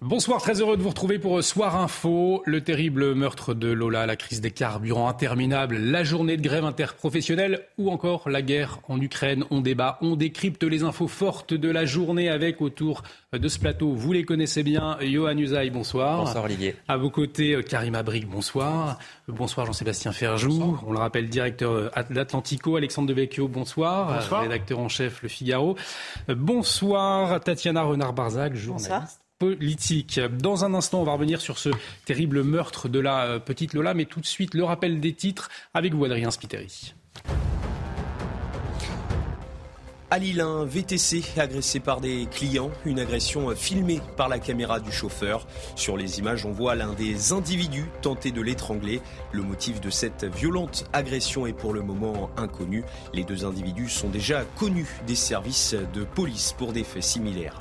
Bonsoir, très heureux de vous retrouver pour Soir Info. Le terrible meurtre de Lola, la crise des carburants interminable, la journée de grève interprofessionnelle ou encore la guerre en Ukraine. On débat, on décrypte les infos fortes de la journée avec autour de ce plateau. Vous les connaissez bien. Johan Usaï, bonsoir. Bonsoir Olivier. À vos côtés, Karim Abrik, bonsoir. Bonsoir Jean-Sébastien Ferjou. On le rappelle, directeur d'Atlantico. Alexandre Devecchio, bonsoir. bonsoir. Rédacteur en chef Le Figaro. Bonsoir Tatiana Renard-Barzac, journaliste. Bonsoir Dans un instant, on va revenir sur ce terrible meurtre de la euh, petite Lola, mais tout de suite, le rappel des titres avec vous, Adrien Spiteri. À Lille, un VTC agressé par des clients, une agression filmée par la caméra du chauffeur. Sur les images, on voit l'un des individus tenter de l'étrangler. Le motif de cette violente agression est pour le moment inconnu. Les deux individus sont déjà connus des services de police pour des faits similaires.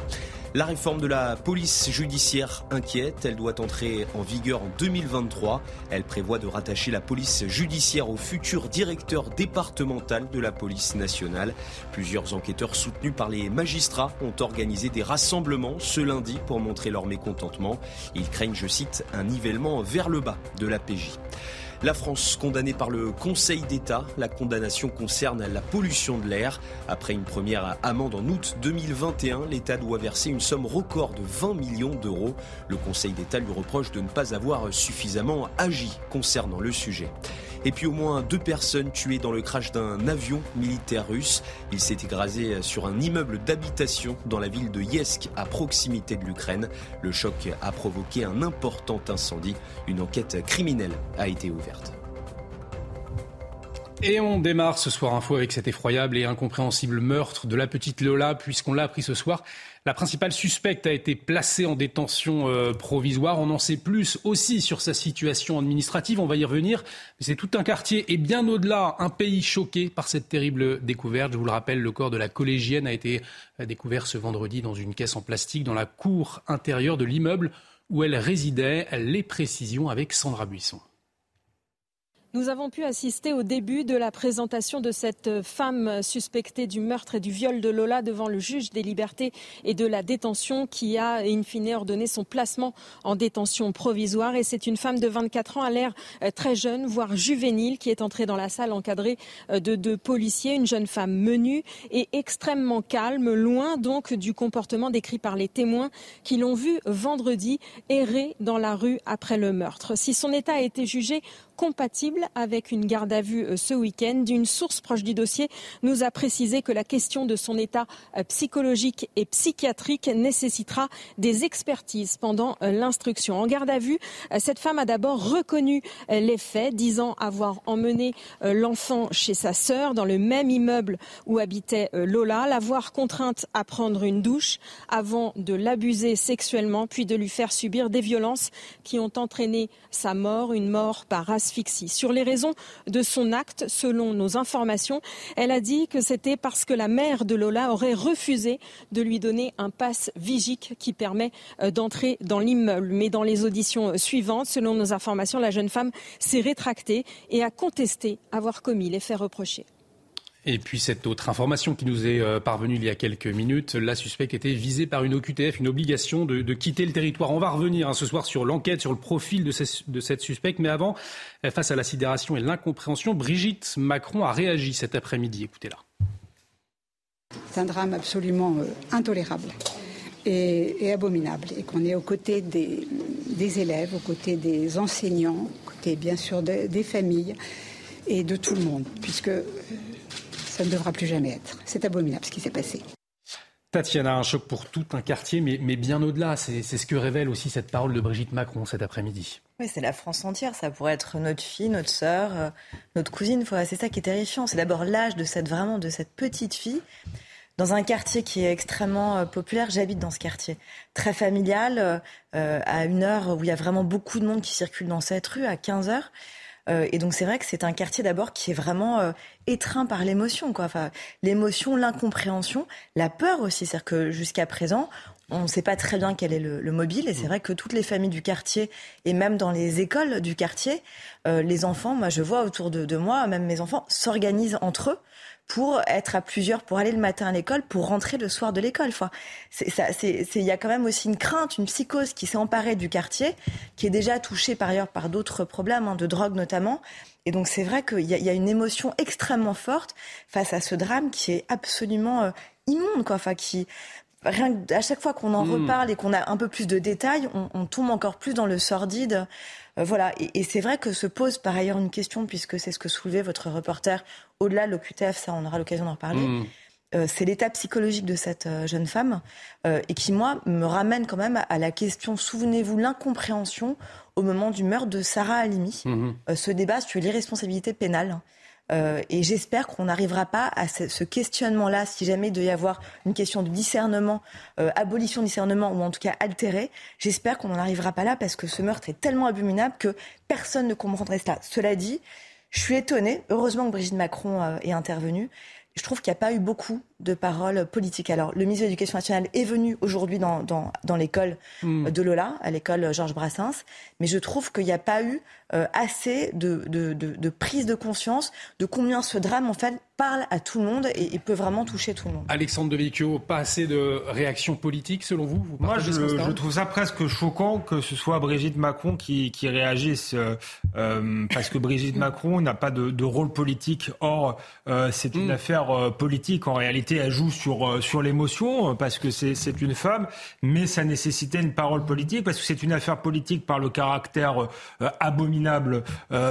La réforme de la police judiciaire inquiète. Elle doit entrer en vigueur en 2023. Elle prévoit de rattacher la police judiciaire au futur directeur départemental de la police nationale. Plusieurs enquêteurs soutenus par les magistrats ont organisé des rassemblements ce lundi pour montrer leur mécontentement. Ils craignent, je cite, un nivellement vers le bas de la PJ. La France condamnée par le Conseil d'État. La condamnation concerne la pollution de l'air. Après une première amende en août 2021, l'État doit verser une somme record de 20 millions d'euros. Le Conseil d'État lui reproche de ne pas avoir suffisamment agi concernant le sujet. Et puis au moins deux personnes tuées dans le crash d'un avion militaire russe. Il s'est écrasé sur un immeuble d'habitation dans la ville de Yesk, à proximité de l'Ukraine. Le choc a provoqué un important incendie. Une enquête criminelle a été ouverte. Et on démarre ce soir info avec cet effroyable et incompréhensible meurtre de la petite Lola, puisqu'on l'a appris ce soir. La principale suspecte a été placée en détention euh, provisoire. On en sait plus aussi sur sa situation administrative. On va y revenir. Mais c'est tout un quartier et bien au-delà, un pays choqué par cette terrible découverte. Je vous le rappelle, le corps de la collégienne a été euh, découvert ce vendredi dans une caisse en plastique dans la cour intérieure de l'immeuble où elle résidait. Les précisions avec Sandra Buisson. Nous avons pu assister au début de la présentation de cette femme suspectée du meurtre et du viol de Lola devant le juge des libertés et de la détention qui a in fine ordonné son placement en détention provisoire. Et c'est une femme de 24 ans à l'air euh, très jeune, voire juvénile, qui est entrée dans la salle encadrée euh, de deux policiers, une jeune femme menue et extrêmement calme, loin donc du comportement décrit par les témoins qui l'ont vue vendredi errer dans la rue après le meurtre. Si son état a été jugé compatible avec une garde à vue euh, ce week-end. Une source proche du dossier nous a précisé que la question de son état euh, psychologique et psychiatrique nécessitera des expertises pendant euh, l'instruction. En garde à vue, cette femme a d'abord reconnu les faits, disant avoir emmené l'enfant chez sa sœur dans le même immeuble où habitait Lola, l'avoir contrainte à prendre une douche avant de l'abuser sexuellement, puis de lui faire subir des violences qui ont entraîné sa mort, une mort par asphyxie. Les raisons de son acte, selon nos informations, elle a dit que c'était parce que la mère de Lola aurait refusé de lui donner un passe vigique qui permet euh, d'entrer dans l'immeuble. Mais dans les auditions suivantes, selon nos informations, la jeune femme s'est rétractée et a contesté avoir commis les faits reprochés. Et puis cette autre information qui nous est euh, parvenue il y a quelques minutes, la suspecte était visée par une OQTF, une obligation de, quitter le territoire. On va revenir hein, ce soir sur l'enquête, sur le profil de, cette suspecte. Mais avant, euh, face à la sidération et l'incompréhension, Brigitte Macron a réagi cet après-midi. Écoutez-la. C'est un drame absolument euh, intolérable. Et, abominable, et qu'on est aux côtés des, élèves, aux côtés des enseignants, aux côtés bien sûr des familles et de tout le monde, puisque ça ne devra plus jamais être. C'est abominable ce qui s'est passé. Tatiana, un choc pour tout un quartier, mais, mais bien au-delà. C'est ce que révèle aussi cette parole de Brigitte Macron cet après-midi. Oui, c'est la France entière. Ça pourrait être notre fille, notre sœur, euh, notre cousine. C'est ça qui est terrifiant. C'est d'abord l'âge de cette vraiment de cette petite fille dans un quartier qui est extrêmement euh, populaire. J'habite dans ce quartier très familial, euh, à une heure où il y a vraiment beaucoup de monde qui circule dans cette rue, à 15 heures. Euh, et donc c'est vrai que c'est un quartier d'abord qui est vraiment euh, étreint par l'émotion, quoi. Enfin, l'émotion, l'incompréhension, la peur aussi. C'est-à-dire que jusqu'à présent, on ne sait pas très bien quel est le, mobile. Et c'est vrai que toutes les familles du quartier, et même dans les écoles du quartier, euh, les enfants, moi je vois autour de, de moi, même mes enfants, s'organisent entre eux pour être à plusieurs, pour aller le matin à l'école, pour rentrer le soir de l'école. Enfin, il y a quand même aussi une crainte, une psychose qui s'est emparée du quartier, qui est déjà touché par ailleurs par d'autres problèmes, hein, de drogue notamment. Et donc c'est vrai qu'il y, a une émotion extrêmement forte face à ce drame qui est absolument euh, immonde, quoi. Enfin, qui rien à chaque fois qu'on en hmm. reparle et qu'on a un peu plus de détails, on, tombe encore plus dans le sordide. Euh, voilà. Et, c'est vrai que se pose par ailleurs une question, puisque c'est ce que soulevait votre reporter, au-delà de l'OQTF, ça on aura l'occasion d'en reparler. Hmm. Euh, c'est l'état psychologique de cette euh, jeune femme et qui, moi, me ramène quand même à, la question, souvenez-vous, l'incompréhension au moment du meurtre de Sarah Halimi. Hmm. ce débat sur l'irresponsabilité pénale. Euh, et j'espère qu'on n'arrivera pas à ce, questionnement-là, si jamais il doit y avoir une question de discernement, euh, abolition de discernement, ou en tout cas altéré. J'espère qu'on n'en arrivera pas là parce que ce meurtre est tellement abominable que personne ne comprendrait cela. Cela dit, je suis étonnée, heureusement que Brigitte Macron euh, est intervenue, je trouve qu'il n'y a pas eu beaucoup de paroles politiques. Alors, le ministre de l'Éducation nationale est venu aujourd'hui dans, dans, dans l'école hmm. de Lola, à l'école Georges Brassens, mais je trouve qu'il n'y a pas eu euh, assez de, de, de, de, prise de conscience de combien ce drame, en fait, parle à tout le monde et, peut vraiment toucher tout le monde. Alexandre Devecchio, pas assez de réactions politiques selon vous, Moi, je, je, trouve ça presque choquant que ce soit Brigitte Macron qui, qui réagisse, euh, euh parce que Brigitte Macron n'a pas de, de, rôle politique. Or, euh, c'est une hmm. affaire euh, politique. En réalité, elle joue sur, sur l'émotion, parce que c'est une femme, mais ça nécessitait une parole politique, parce que c'est une affaire politique par le caractère abominable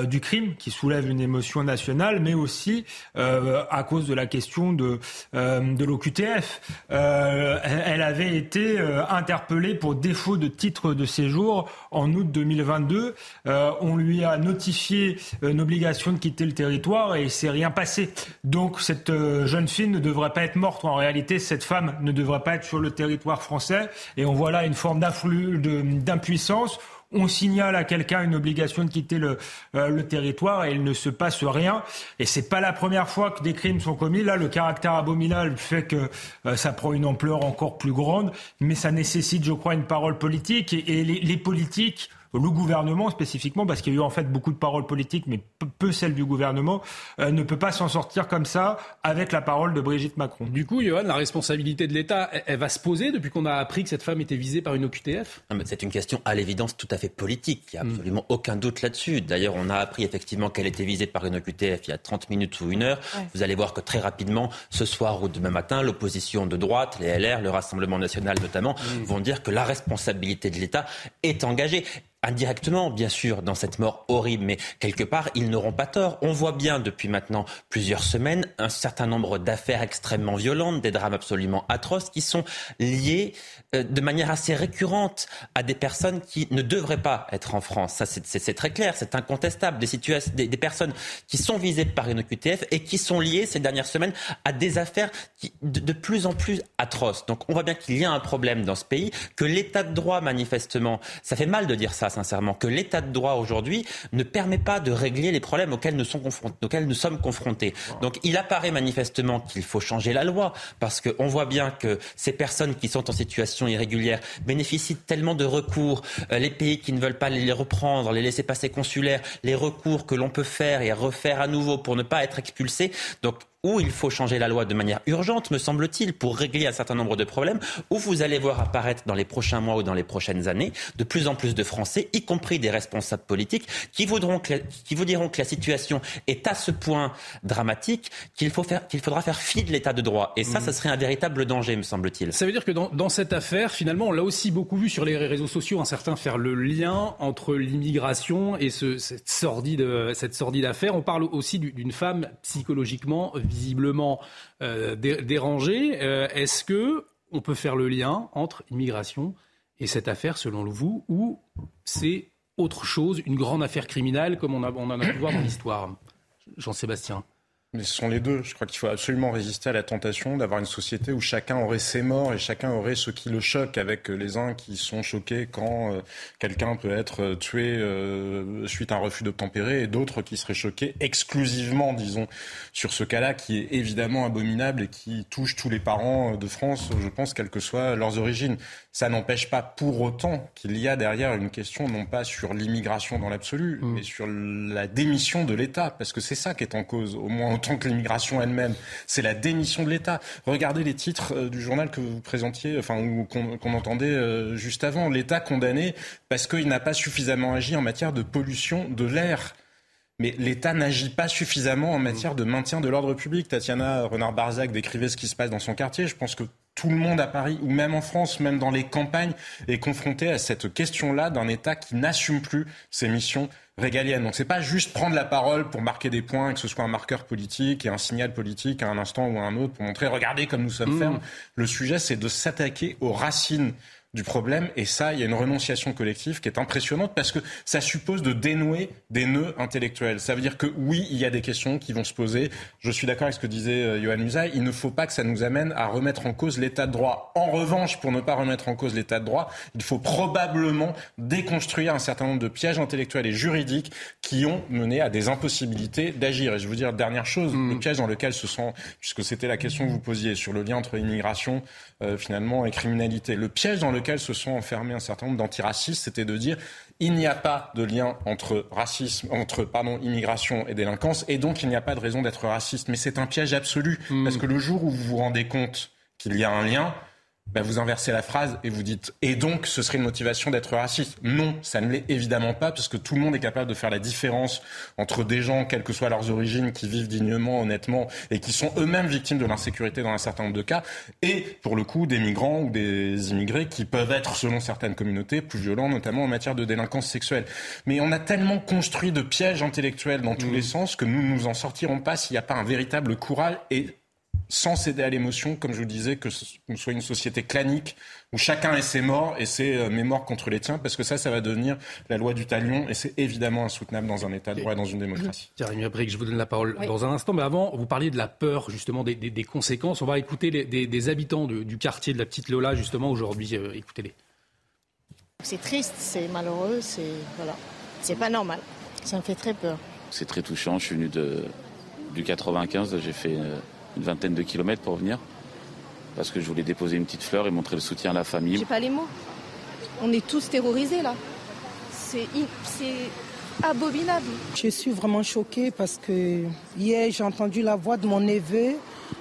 du crime, qui soulève une émotion nationale, mais aussi euh, à cause de la question de, euh, de l'OQTF. Euh, elle avait été interpellée pour défaut de titre de séjour en août 2022. on lui a notifié une obligation de quitter le territoire et il s'est rien passé. Donc cette jeune fille ne devrait pas être morte. En réalité, cette femme ne devrait pas être sur le territoire français. Et on voit là une forme d'impuissance on signale à quelqu'un une obligation de quitter le, euh, le, territoire et il ne se passe rien. Et c'est pas la première fois que des crimes sont commis. Là, le caractère abominable fait que euh, ça prend une ampleur encore plus grande, mais ça nécessite, je crois, une parole politique et, les, les politiques le gouvernement spécifiquement, parce qu'il y a eu en fait beaucoup de paroles politiques, mais peu celles du gouvernement, euh, ne peut pas s'en sortir comme ça avec la parole de Brigitte Macron. Du coup, Johan, la responsabilité de l'État, elle, va se poser depuis qu'on a appris que cette femme était visée par une OQTF C'est une question à l'évidence tout à fait politique. Il n'y a hmm. absolument aucun doute là-dessus. D'ailleurs, on a appris effectivement qu'elle était visée par une OQTF il y a 30 minutes ou une heure. Vous allez voir que très rapidement, ce soir ou demain matin, l'opposition de droite, les LR, le Rassemblement national notamment, hmm. vont dire que la responsabilité de l'État est engagée indirectement, bien sûr, dans cette mort horrible, mais quelque part, ils n'auront pas tort. On voit bien depuis maintenant plusieurs semaines un certain nombre d'affaires extrêmement violentes, des drames absolument atroces, qui sont liés euh, de manière assez récurrente à des personnes qui ne devraient pas être en France. Ça, c'est très clair, c'est incontestable. Des, situations, des, personnes qui sont visées par une QTF et qui sont liées ces dernières semaines à des affaires de plus en plus atroces. Donc, on voit bien qu'il y a un problème dans ce pays, que l'état de droit, manifestement, ça fait mal de dire ça, sincèrement, que l'état de droit aujourd'hui ne permet pas de régler les problèmes auxquels nous, auxquels nous sommes confrontés. Donc il apparaît manifestement qu'il faut changer la loi, parce qu'on voit bien que ces personnes qui sont en situation irrégulière bénéficient tellement de recours, euh, les pays qui ne veulent pas les reprendre, les laisser passer consulaires, les recours que l'on peut faire et refaire à nouveau pour ne pas être expulsés. Donc où il faut changer la loi de manière urgente, me semble-t-il, pour régler un certain nombre de problèmes, où vous allez voir apparaître dans les prochains mois ou dans les prochaines années de plus en plus de Français, y compris des responsables politiques, qui, voudront qui vous diront que la situation est à ce point dramatique qu'il faut faire, qu'il faudra faire fi de l'état de droit. Et ça, ça mmh. serait un véritable danger, me semble-t-il. Ça veut dire que dans, dans cette affaire, finalement, on l'a aussi beaucoup vu sur les réseaux sociaux, un certain faire le lien entre l'immigration et ce, cette sordide, cette sordide affaire. On parle aussi d'une femme psychologiquement visiblement euh, dérangé. Euh, est-ce que on peut faire le lien entre immigration et cette affaire, selon vous, ou c'est autre chose, une grande affaire criminelle comme on, on en a pu voir dans l'histoire? Jean-Sébastien mais ce sont les deux. Je crois qu'il faut absolument résister à la tentation d'avoir une société où chacun aurait ses morts et chacun aurait ce qui le choque, avec les uns qui sont choqués quand euh, quelqu'un peut être euh, tué euh, suite à un refus d'obtempérer et d'autres qui seraient choqués exclusivement, disons, sur ce cas-là qui est évidemment abominable et qui touche tous les parents de France, je pense, quelles que soient leurs origines. Ça n'empêche pas pour autant qu'il y a derrière une question non pas sur l'immigration dans l'absolu, mmh. mais sur la démission de l'État, parce que c'est ça qui est en cause, au moins tant que l'immigration elle-même. C'est la démission de l'État. Regardez les titres euh, du journal que vous présentiez, enfin, ou qu'on entendait euh, juste avant. L'État condamné parce qu'il n'a pas suffisamment agi en matière de pollution de l'air. Mais l'État n'agit pas suffisamment en matière de maintien de l'ordre public. Tatiana Renard-Barzac décrivait ce qui se passe dans son quartier. Je pense que tout le monde à Paris, ou même en France, même dans les campagnes, est confronté à cette question-là d'un État qui n'assume plus ses missions régaliennes. Donc c'est pas juste prendre la parole pour marquer des points, et que ce soit un marqueur politique et un signal politique à un instant ou à un autre pour montrer, regardez comme nous sommes mmh. fermes. Le sujet, c'est de s'attaquer aux racines du problème. Et ça, il y a une renonciation collective qui est impressionnante parce que ça suppose de dénouer des nœuds intellectuels. Ça veut dire que oui, il y a des questions qui vont se poser. Je suis d'accord avec ce que disait euh, Johan Musaï. Il ne faut pas que ça nous amène à remettre en cause l'état de droit. En revanche, pour ne pas remettre en cause l'état de droit, il faut probablement déconstruire un certain nombre de pièges intellectuels et juridiques qui ont mené à des impossibilités d'agir. Et je veux dire, dernière chose, mm. le piège dans lequel se sont, puisque c'était la question que vous posiez sur le lien entre immigration, euh, finalement, et criminalité. Le piège dans lequel se sont enfermés un certain nombre d'antiracistes, c'était de dire il n'y a pas de lien entre racisme, entre pardon, immigration et délinquance, et donc il n'y a pas de raison d'être raciste. Mais c'est un piège absolu, mm. parce que le jour où vous vous rendez compte qu'il y a un lien, bah, vous inversez la phrase et vous dites et donc ce serait une motivation d'être raciste. Non, ça ne l'est évidemment pas parce que tout le monde est capable de faire la différence entre des gens, quelles que soient leurs origines, qui vivent dignement, honnêtement et qui sont eux-mêmes victimes de l'insécurité dans un certain nombre de cas, et pour le coup des migrants ou des immigrés qui peuvent être, selon certaines communautés, plus violents, notamment en matière de délinquance sexuelle. Mais on a tellement construit de pièges intellectuels dans tous mmh. les sens que nous ne nous en sortirons pas s'il n'y a pas un véritable courage et sans céder à l'émotion, comme je vous disais, que ce soit une société clanique où chacun ait ses morts et ses euh, mémoires contre les tiens, parce que ça, ça va devenir la loi du talion et c'est évidemment insoutenable dans un État de droit et dans une démocratie. Jérémy Abric, je vous donne la parole dans un instant, mais avant, vous parliez de la peur, justement, des, conséquences. On va écouter des, habitants du quartier de la Petite Lola, justement, aujourd'hui. Euh, écoutez-les. C'est triste, c'est malheureux, c'est voilà, c'est pas normal. Ça me fait très peur. C'est très touchant. Je suis venu de, du 95, j'ai fait. Euh, une vingtaine de kilomètres pour venir. Parce que je voulais déposer une petite fleur et montrer le soutien à la famille. J'ai pas les mots. On est tous terrorisés là. C'est abominable. Je suis vraiment choquée parce que hier j'ai entendu la voix de mon neveu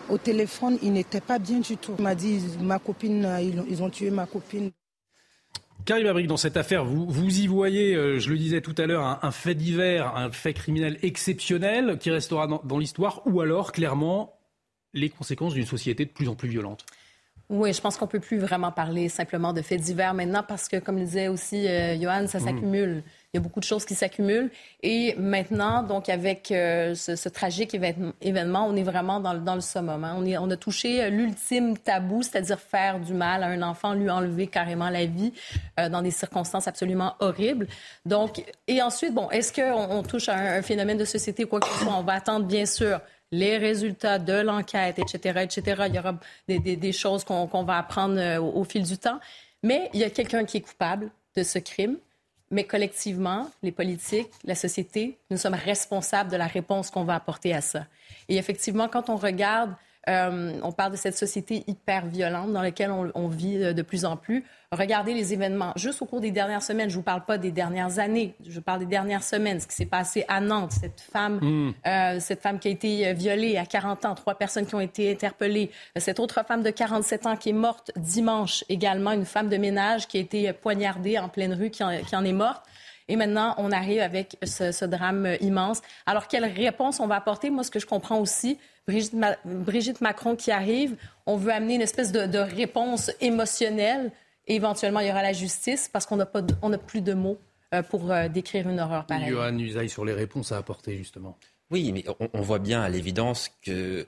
au téléphone. Il n'était pas bien du tout. Il m'a dit ma copine, ils ont tué ma copine. Karim Abrik, dans cette affaire, vous, vous y voyez, euh, je le disais tout à l'heure, un, fait divers, un fait criminel exceptionnel qui restera dans l'histoire, ou alors clairement les conséquences d'une société de plus en plus violente. Oui, je pense qu'on peut plus vraiment parler simplement de faits divers maintenant parce que, comme le disait aussi euh, Johan, ça mm. s'accumule. Il y a beaucoup de choses qui s'accumulent. Et maintenant, donc, avec euh, ce, tragique événement, on est vraiment dans, dans le summum. Hein. On, est, on a touché l'ultime tabou, c'est-à-dire faire du mal à un enfant, lui enlever carrément la vie euh, dans des circonstances absolument horribles. Donc, et ensuite, bon, est-ce qu'on on touche à un, un, phénomène de société ou quoi que ce soit? On va attendre, bien sûr, les résultats de l'enquête, etc., etc. Il y aura des, choses qu'on va apprendre euh, au, fil du temps. Mais il y a quelqu'un qui est coupable de ce crime. Mais collectivement, les politiques, la société, nous sommes responsables de la réponse qu'on va apporter à ça. Et effectivement, quand on regarde euh, on parle de cette société hyper violente dans laquelle on, vit euh, de plus en plus. Regardez les événements juste au cours des dernières semaines. Je ne vous parle pas des dernières années, je parle des dernières semaines. Ce qui s'est passé à Nantes, cette femme, hmm. euh, cette femme qui a été violée à 40 ans, trois personnes qui ont été interpellées. Cette autre femme de 47 ans qui est morte dimanche également, une femme de ménage qui a été poignardée en pleine rue, qui en, est morte. Et maintenant, on arrive avec ce, ce, drame immense. Alors, quelle réponse on va apporter? Moi, ce que je comprends aussi, Brigitte, Macron qui arrive, on veut amener une espèce de, réponse émotionnelle. Et éventuellement, il y aura la justice parce qu'on n'a plus de mots euh, pour euh, décrire une horreur pareille. Johan Usaï sur les réponses à apporter, justement. Oui, mais on, voit bien à l'évidence qu'il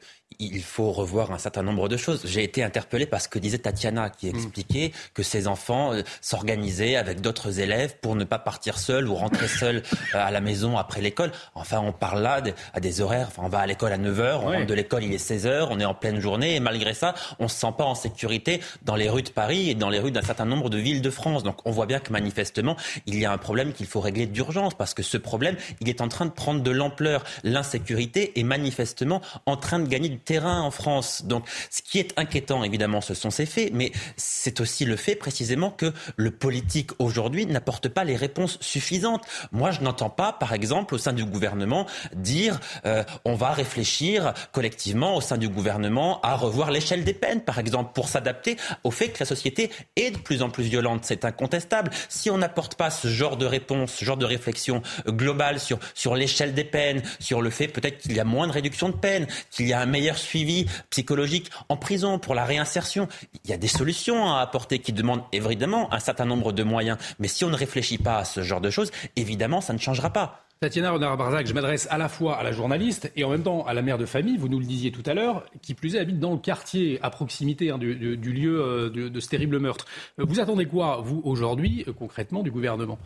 faut revoir un certain nombre de choses. J'ai été interpellé par ce que disait Tatiana, qui mm. expliquait que ses enfants euh, s'organisaient avec d'autres élèves pour ne pas partir seuls ou rentrer seuls euh, à la maison après l'école. Enfin, on parle là à des horaires. Enfin, on va à l'école à 9h, on rentre de l'école, il est 16h, on est en pleine journée, et malgré ça, on ne se sent pas en sécurité dans les rues de Paris et dans les rues d'un certain nombre de villes de France. Donc, on voit bien que manifestement, il y a un problème qu'il faut régler d'urgence, parce que ce problème, il est en train de prendre de l'ampleur l'insécurité est manifestement en train de gagner du terrain en France. Donc, ce qui est inquiétant, évidemment, ce sont ces faits, mais c'est aussi le fait précisément que le politique aujourd'hui n'apporte pas les réponses suffisantes. Moi, je n'entends pas, par exemple, au sein du gouvernement, dire euh, on va réfléchir collectivement au sein du gouvernement à revoir l'échelle des peines, par exemple, pour s'adapter au fait que la société est de plus en plus violente. C'est incontestable. Si on n'apporte pas ce genre de réponse, ce genre de réflexion globale sur, sur l'échelle des peines, sur le fait peut-être qu'il y a moins de réduction de peine, qu'il y a un meilleur suivi psychologique en prison pour la réinsertion, il y a des solutions à apporter qui demandent évidemment un certain nombre de moyens. Mais si on ne réfléchit pas à ce genre de choses, évidemment, ça ne changera pas. Tatiana Renard-Barzac, je m'adresse à la fois à la journaliste et en même temps à la mère de famille, vous nous le disiez tout à l'heure, qui plus est habite dans le quartier à proximité hein, du, lieu euh, de, ce terrible meurtre. Euh, vous attendez quoi, vous, aujourd'hui, euh, concrètement, du gouvernement?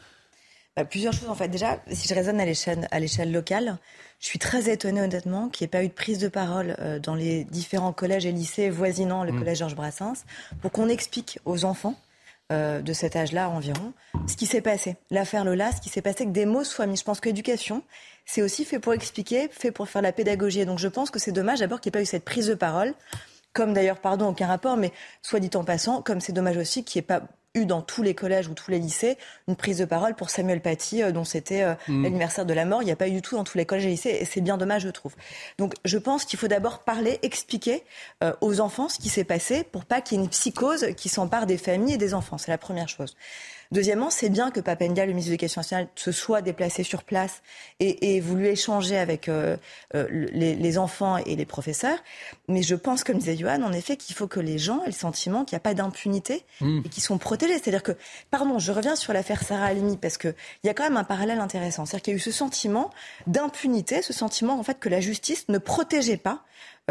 Bah, Plusieurs choses, en fait. Déjà, si je raisonne à l'échelle locale, je suis très étonnée, honnêtement, qu'il n'y ait pas eu de prise de parole dans les différents collèges et lycées voisinant le mmh. collège Georges Brassens pour qu'on explique aux enfants euh, de cet âge-là environ, ce qui s'est passé. L'affaire Lola, ce qui s'est passé, que des mots soient mis. Je pense que l'éducation, c'est aussi fait pour expliquer, fait pour faire la pédagogie. Et donc je pense que c'est dommage d'abord qu'il n'y ait pas eu cette prise de parole comme d'ailleurs, pardon, aucun rapport, mais soit dit en passant, comme c'est dommage aussi qu'il n'y ait pas eu dans tous les collèges ou tous les lycées une prise de parole pour Samuel Paty, euh, dont c'était euh, mm. l'anniversaire de la mort. Il n'y a pas eu du tout dans tous les collèges et lycées, et c'est bien dommage, je trouve. Donc, je pense qu'il faut d'abord parler, expliquer euh, aux enfants ce qui s'est passé pour pas qu'il y ait une psychose qui s'empare des familles et des enfants. C'est la première chose. Deuxièmement, c'est bien que Papendia, le ministre de l'Éducation nationale, se soit déplacé sur place et, et voulu échanger avec euh, euh, les, enfants et les professeurs. Mais je pense, comme disait Johan, en effet, qu'il faut que les gens aient le sentiment qu'il n'y a pas d'impunité mmh. et qu'ils sont protégés. C'est-à-dire que, pardon, je reviens sur l'affaire Sarah Halimi parce qu'il y a quand même un parallèle intéressant. C'est-à-dire qu'il y a eu ce sentiment d'impunité, ce sentiment en fait que la justice ne protégeait pas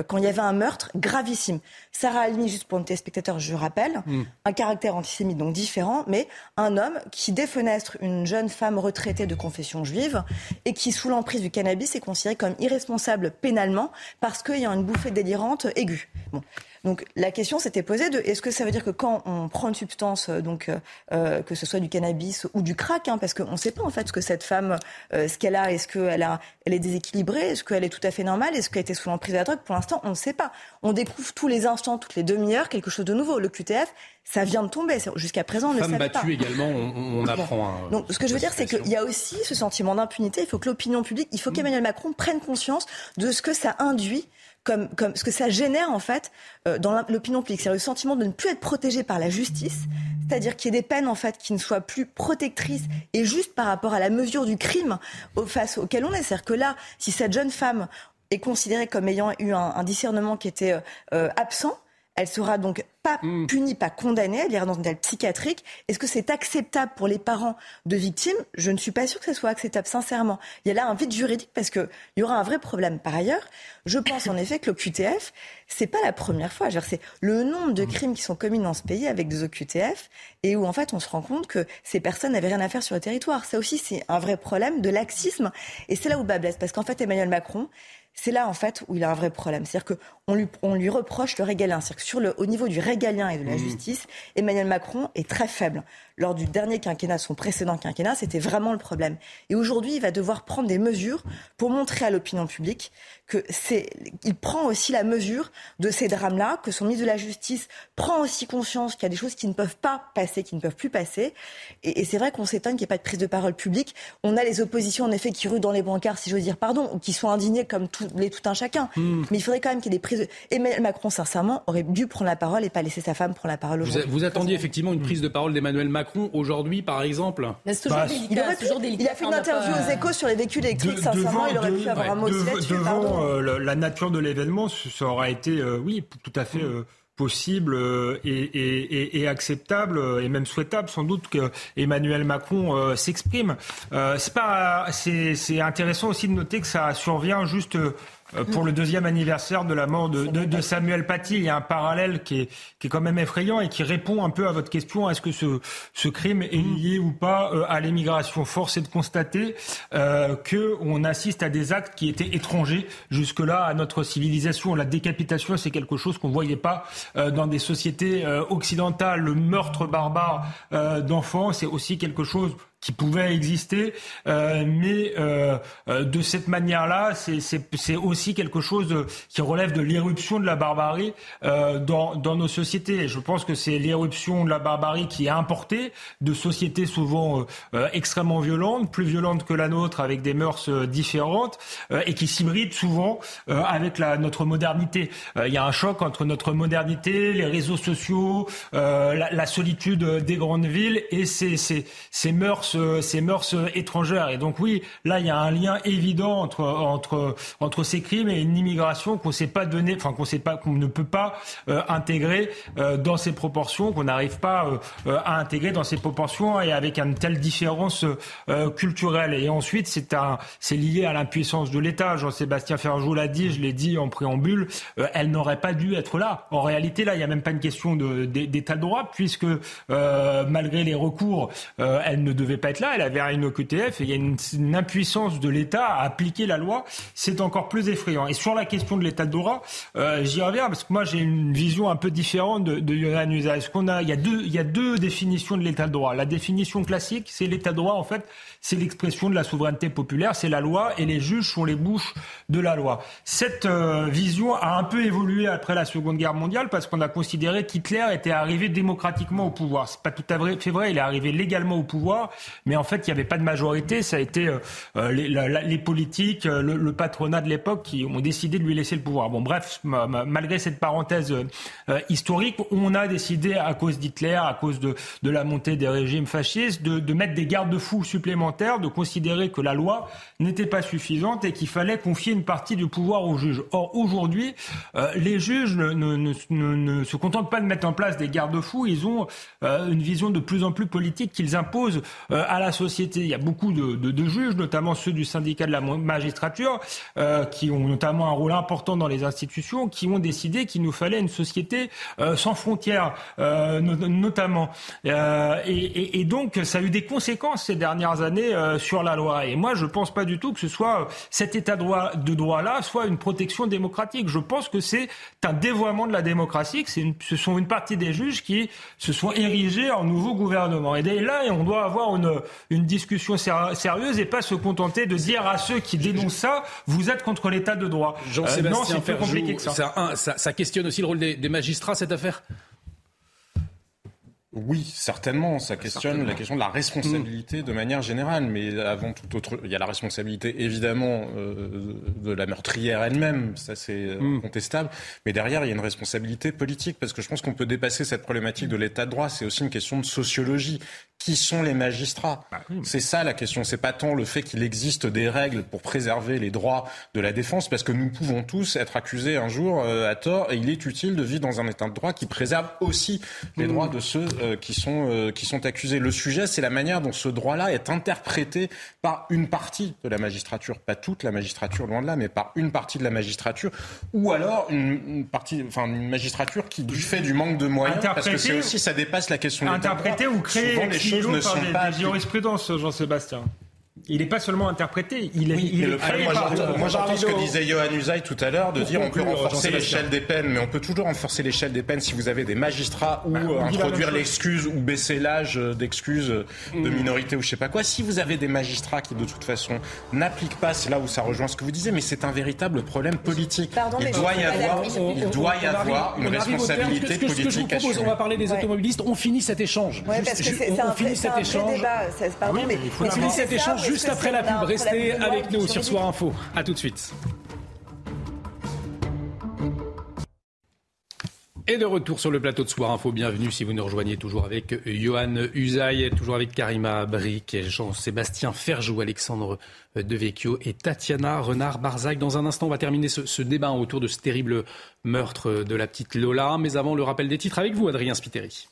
quand il y avait un meurtre gravissime. Sarah Almi, juste pour nos téléspectateurs, je rappelle, hmm. un caractère antisémite donc différent, mais un homme qui défenestre une jeune femme retraitée de confession juive et qui, sous l'emprise du cannabis, est considéré comme irresponsable pénalement parce qu'il y a une bouffée délirante aiguë. Bon. Donc la question s'était posée de est-ce que ça veut dire que quand on prend une substance, euh, donc euh, euh, que ce soit du cannabis ou du crack, hein, parce qu'on ne sait pas en fait ce que cette femme, ce qu'elle a, est-ce qu'elle a, elle est déséquilibrée, est-ce qu'elle est tout à fait normale, est-ce qu'elle a été sous l'emprise de la drogue? Pour l'instant, on ne sait pas. On découvre tous les instants, toutes les demi-heures, quelque chose de nouveau. Le QTF, ça vient de tomber. Jusqu'à présent, on ne savait pas. également, on, apprend. Donc, ce que je veux dire, c'est qu'il y a aussi ce sentiment d'impunité. Il faut que l'opinion publique, il faut qu'Emmanuel Macron prenne conscience de ce que ça induit comme, comme ce que ça génère en fait euh, dans l'opinion publique. C'est le sentiment de ne plus être protégé par la justice, c'est-à-dire qu'il y ait des peines en fait qui ne soient plus protectrices et juste par rapport à la mesure du crime face auquel on est. C'est-à-dire que là, si cette jeune femme est considérée comme ayant eu un, discernement qui était euh, absent, elle sera donc pas hmm. punie, pas condamnée, elle ira dans une telle psychiatrique. Est-ce que c'est acceptable pour les parents de victimes? Je ne suis pas sûre que ce soit acceptable, sincèrement. Il y a là un vide juridique parce qu'il y aura un vrai problème. Par ailleurs, je pense en effet que le QTF, c'est pas la première fois. C'est le nombre de hmm. crimes qui sont commis dans ce pays avec des OQTF et où en fait on se rend compte que ces personnes n'avaient rien à faire sur le territoire. Ça aussi, c'est un vrai problème de laxisme. Et c'est là où bas blesse parce qu'en fait Emmanuel Macron, c'est là en fait où il a un vrai problème. C'est-à-dire qu'on lui, on lui reproche le régalien. C'est-à-dire que sur le, au niveau du régalien et de la mmh. justice, Emmanuel Macron est très faible. Lors du dernier quinquennat, son précédent quinquennat, c'était vraiment le problème. Et aujourd'hui, il va devoir prendre des mesures pour montrer à l'opinion publique que c'est, il prend aussi la mesure de ces drames-là, que son ministre de la Justice prend aussi conscience qu'il y a des choses qui ne peuvent pas passer, qui ne peuvent plus passer. Et, c'est vrai qu'on s'étonne qu'il n'y ait pas de prise de parole publique. On a les oppositions, en effet, qui ruent dans les brancards, si j'ose dire, pardon, ou qui sont indignés comme tout, les tout un chacun. Hmm. Mais il faudrait quand même qu'il y ait des prises de... Emmanuel Macron, sincèrement, aurait dû prendre la parole et pas laisser sa femme prendre la parole aujourd'hui. Vous, attendiez effectivement une prise de parole d'Emmanuel Macron aujourd'hui, par exemple bah, il, a fait une interview aux échos sur les véhicules électriques. sincèrement, il aurait pu avoir un mot là-dessus. Devant euh, la nature de l'événement, ça aurait été, euh, oui, tout à fait. Euh, possible et, acceptable et même souhaitable sans doute que Emmanuel Macron s'exprime. c'est pas, c'est intéressant aussi de noter que ça survient juste euh, pour le deuxième anniversaire de la mort de, de, de, Samuel Paty. Il y a un parallèle qui est, qui est quand même effrayant et qui répond un peu à votre question est-ce que ce, ce crime est lié ou pas euh, à l'émigration Force est de constater euh, qu'on assiste à des actes qui étaient étrangers jusque-là à notre civilisation. La décapitation, c'est quelque chose qu'on ne voyait pas euh, dans des sociétés occidentales. Le meurtre barbare d'enfants, c'est aussi quelque chose qui pouvaient exister, mais de cette manière-là, c'est aussi quelque chose qui relève de l'éruption de la barbarie dans, nos sociétés. je pense que c'est l'éruption de la barbarie qui est importée de sociétés souvent extrêmement violentes, plus violentes que la nôtre, avec des mœurs différentes, et qui s'hybrident souvent avec notre modernité. Il y a un choc entre notre modernité, les réseaux sociaux, euh, la, solitude des grandes villes et ces mœurs, ces mœurs étrangères. Et donc oui, là il y a un lien évident entre entre entre ces crimes et une immigration qu'on sait pas donner, enfin qu'on sait pas, qu'on ne peut pas euh, intégrer euh, dans ces proportions, qu'on n'arrive pas euh, à intégrer dans ces proportions et avec une telle différence culturelle. Et ensuite c'est un, c'est lié à l'impuissance de l'État. Jean-Sébastien Ferjou l'a dit, je l'ai dit en préambule, elle n'aurait pas dû être là. En réalité, là, il n'y a même pas une question d'état de, droit, puisque euh, malgré les recours, euh, elle ne devait pas être là. Elle avait une OQTF et il y a une, impuissance de l'État à appliquer la loi. C'est encore plus effrayant. Et sur la question de l'état de droit, euh, j'y reviens parce que moi j'ai une vision un peu différente de, de Yohann Usa. qu'on a, il y a deux définitions de l'état de droit. La définition classique, c'est l'état de droit en fait, c'est l'expression de la souveraineté populaire, c'est la loi et les juges sont les bouches de la loi. Cette vision a un peu évolué après la Seconde Guerre mondiale parce qu'on a considéré qu'Hitler était arrivé démocratiquement au pouvoir. C'est pas tout à fait vrai, il est arrivé légalement au pouvoir, mais en fait, il n'y avait pas de majorité. Ça a été euh, euh, les, politiques, euh, le, patronat de l'époque qui ont décidé de lui laisser le pouvoir. Bon, bref, malgré cette parenthèse historique, on a décidé, à cause d'Hitler, à cause de, de la montée des régimes fascistes, de, de mettre des garde-fous supplémentaires, de considérer que la loi n'était pas suffisante et qu'il fallait confier une partie du pouvoir aux juges. Or, aujourd'hui, les juges ne, se contentent pas de mettre en place des garde-fous, ils ont euh, une vision de plus en plus politique qu'ils imposent euh, à la société. Il y a beaucoup de, juges, notamment ceux du syndicat de la magistrature, euh, qui ont notamment un rôle important dans les institutions, qui ont décidé qu'il nous fallait une société sans frontières, notamment. Et, et, donc, ça a eu des conséquences ces dernières années sur la loi. Et moi, je pense pas du tout que ce soit cet état de droit, de droit-là soit une protection démocratique. Je pense que c'est un dévoiement de la démocratie, que une, ce sont une partie des juges qui se sont érigés en nouveau gouvernement. Et dès là, on doit avoir une, une discussion sérieuse et pas se contenter de dire à ceux qui dénoncent ça, vous êtes contre l'état de droit. Jean-Sébastien euh, non, c'est plus compliqué que ça. Ça, ça. questionne aussi le rôle des magistrats, cette affaire? Oui, certainement. Ça questionne la question de la responsabilité de manière générale. Mais avant tout autre, il y a la responsabilité évidemment euh, de la meurtrière elle-même. Ça, c'est euh, mm. incontestable. Mais derrière, il y a une responsabilité politique parce que je pense qu'on peut dépasser cette problématique de l'état de droit. C'est aussi une question de sociologie qui sont les magistrats bah C'est ça la question. C'est pas tant le fait qu'il existe des règles pour préserver les droits de la défense, parce que nous pouvons tous être accusés un jour euh, à tort, et il est utile de vivre dans un état de droit qui préserve aussi les mmh. droits de ceux euh, qui sont euh, qui sont accusés. Le sujet, c'est la manière dont ce droit-là est interprété par une partie de la magistrature, pas toute la magistrature, loin de là, mais par une partie de la magistrature, ou alors une, partie, enfin une magistrature qui, du fait du manque de moyens, parce que c'est aussi ça dépasse la question de interpréter ou créer choses ne sont pas. Des jurisprudences, Jean-Sébastien. Il n'est pas seulement interprété, il est, il est Moi, j'entends ce que disait Johan Usaï tout à l'heure, de dire on peut renforcer l'échelle des peines, mais on peut toujours renforcer l'échelle des peines si vous avez des magistrats ou bah, introduire l'excuse ou baisser l'âge d'excuse de mm. minorité ou je sais pas quoi. Si vous avez des magistrats qui de toute façon n'appliquent pas, c'est là où ça rejoint ce que vous disiez, mais c'est un véritable problème politique. il doit y avoir, il doit y avoir une responsabilité politique. Ce que je vous propose, on va parler des automobilistes. On finit cet échange. On finit cet échange. On finit cet échange juste après la pub. Restez avec nous sur Soir Info. A tout de suite. Et de retour sur le plateau de Soir Info, bienvenue si vous nous rejoignez toujours avec Johan Usaï, toujours avec Karima Bric, Jean-Sébastien Ferjou, Alexandre Devecchio et Tatiana Renard-Barzac. Dans un instant, on va terminer ce, ce, débat autour de ce terrible meurtre de la petite Lola. Mais avant, le rappel des titres avec vous, Adrien Spiteri.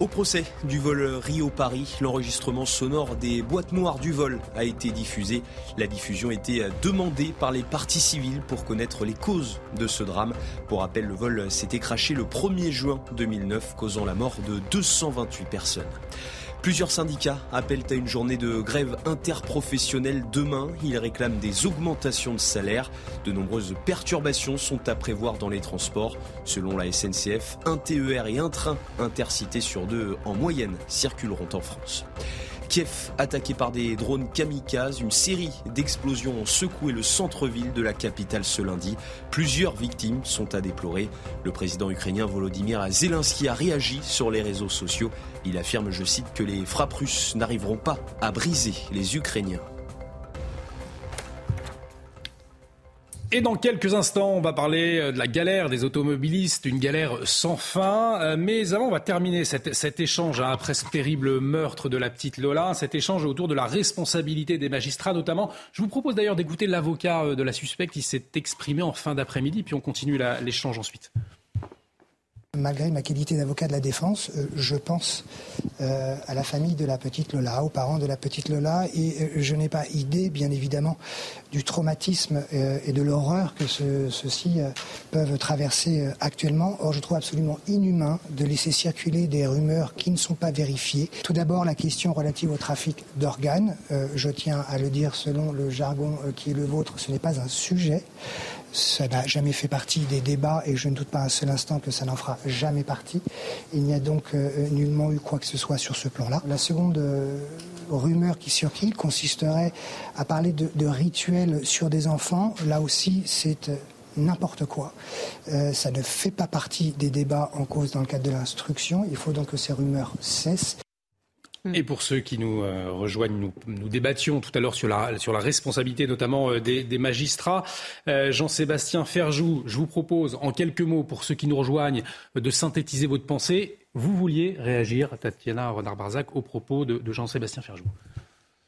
Au procès du vol Rio-Paris, l'enregistrement sonore des boîtes noires du vol a été diffusé. La diffusion était demandée par les parties civiles pour connaître les causes de ce drame. Pour rappel, le vol s'était craché le 1er juin 2009, causant la mort de 228 personnes. Plusieurs syndicats appellent à une journée de grève interprofessionnelle demain. Ils réclament des augmentations de salaire. De nombreuses perturbations sont à prévoir dans les transports. Selon la SNCF, un TER et un train intercité sur deux en moyenne circuleront en France. Kiev, attaqué par des drones kamikazes, une série d'explosions ont secoué le centre-ville de la capitale ce lundi. Plusieurs victimes sont à déplorer. Le président ukrainien Volodymyr Zelensky a réagi sur les réseaux sociaux. Il affirme, je cite, que les frappes russes n'arriveront pas à briser les Ukrainiens. Et dans quelques instants, on va parler euh, de la galère des automobilistes, une galère sans fin. Euh, mais avant, on va terminer cet, échange hein, après ce terrible meurtre de la petite Lola, cet échange autour de la responsabilité des magistrats notamment. Je vous propose d'ailleurs d'écouter l'avocat euh, de la suspecte qui s'est exprimé en fin d'après-midi, puis on continue l'échange ensuite. Malgré ma qualité d'avocat de la défense, euh, je pense euh, à la famille de la petite Lola, aux parents de la petite Lola, et euh, je n'ai pas idée, bien évidemment, du traumatisme et de l'horreur que ceux-ci peuvent traverser actuellement. Or, je trouve absolument inhumain de laisser circuler des rumeurs qui ne sont pas vérifiées. Tout d'abord, la question relative au trafic d'organes. je tiens à le dire selon le jargon qui est le vôtre, ce n'est pas un sujet. Ça n'a jamais fait partie des débats et je ne doute pas un seul instant que ça n'en fera jamais partie. Il n'y a donc euh, nullement eu quoi que ce soit sur ce plan-là. La seconde euh, rumeur qui circule consisterait à parler de, rituels sur des enfants. Là aussi, c'est euh, n'importe quoi. ça ne fait pas partie des débats en cause dans le cadre de l'instruction. Il faut donc que ces rumeurs cessent. Mm. Et pour ceux qui nous euh, rejoignent, nous, débattions tout à l'heure sur la, responsabilité notamment euh, des, magistrats. Euh, Jean-Sébastien Ferjou, je vous propose en quelques mots, pour ceux qui nous rejoignent, de synthétiser votre pensée. Vous vouliez réagir, Tatiana Renard-Barzac, au propos de, de Jean-Sébastien Ferjou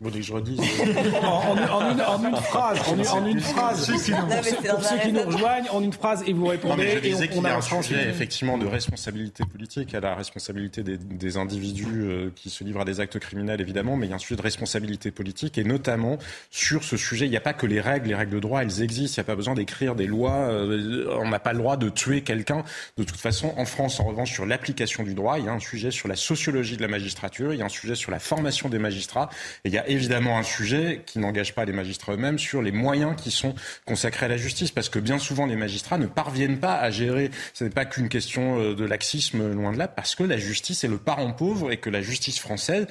vous voulez que je redise en, une, phrase, en, une phrase. pour ceux qui nous rejoignent, en une phrase, et vous répondez. je disais qu'il y a un sujet effectivement de responsabilité politique, à la responsabilité des, individus euh, qui se livrent à des actes criminels, évidemment, mais il y a un sujet de responsabilité politique, et notamment sur ce sujet, il n'y a pas que les règles, les règles de droit, elles existent, il n'y a pas besoin d'écrire des lois, euh, on n'a pas le droit de tuer quelqu'un. De toute façon, en France, en revanche, sur l'application du droit, il y a un sujet sur la sociologie de la magistrature, il y a un sujet sur la formation des magistrats, et il y a évidemment un sujet qui n'engage pas les magistrats eux-mêmes sur les moyens qui sont consacrés à la justice, parce que bien souvent les magistrats ne parviennent pas à gérer. Ce n'est pas qu'une question euh, de laxisme, loin de là, parce que la justice est le parent pauvre et que la justice française,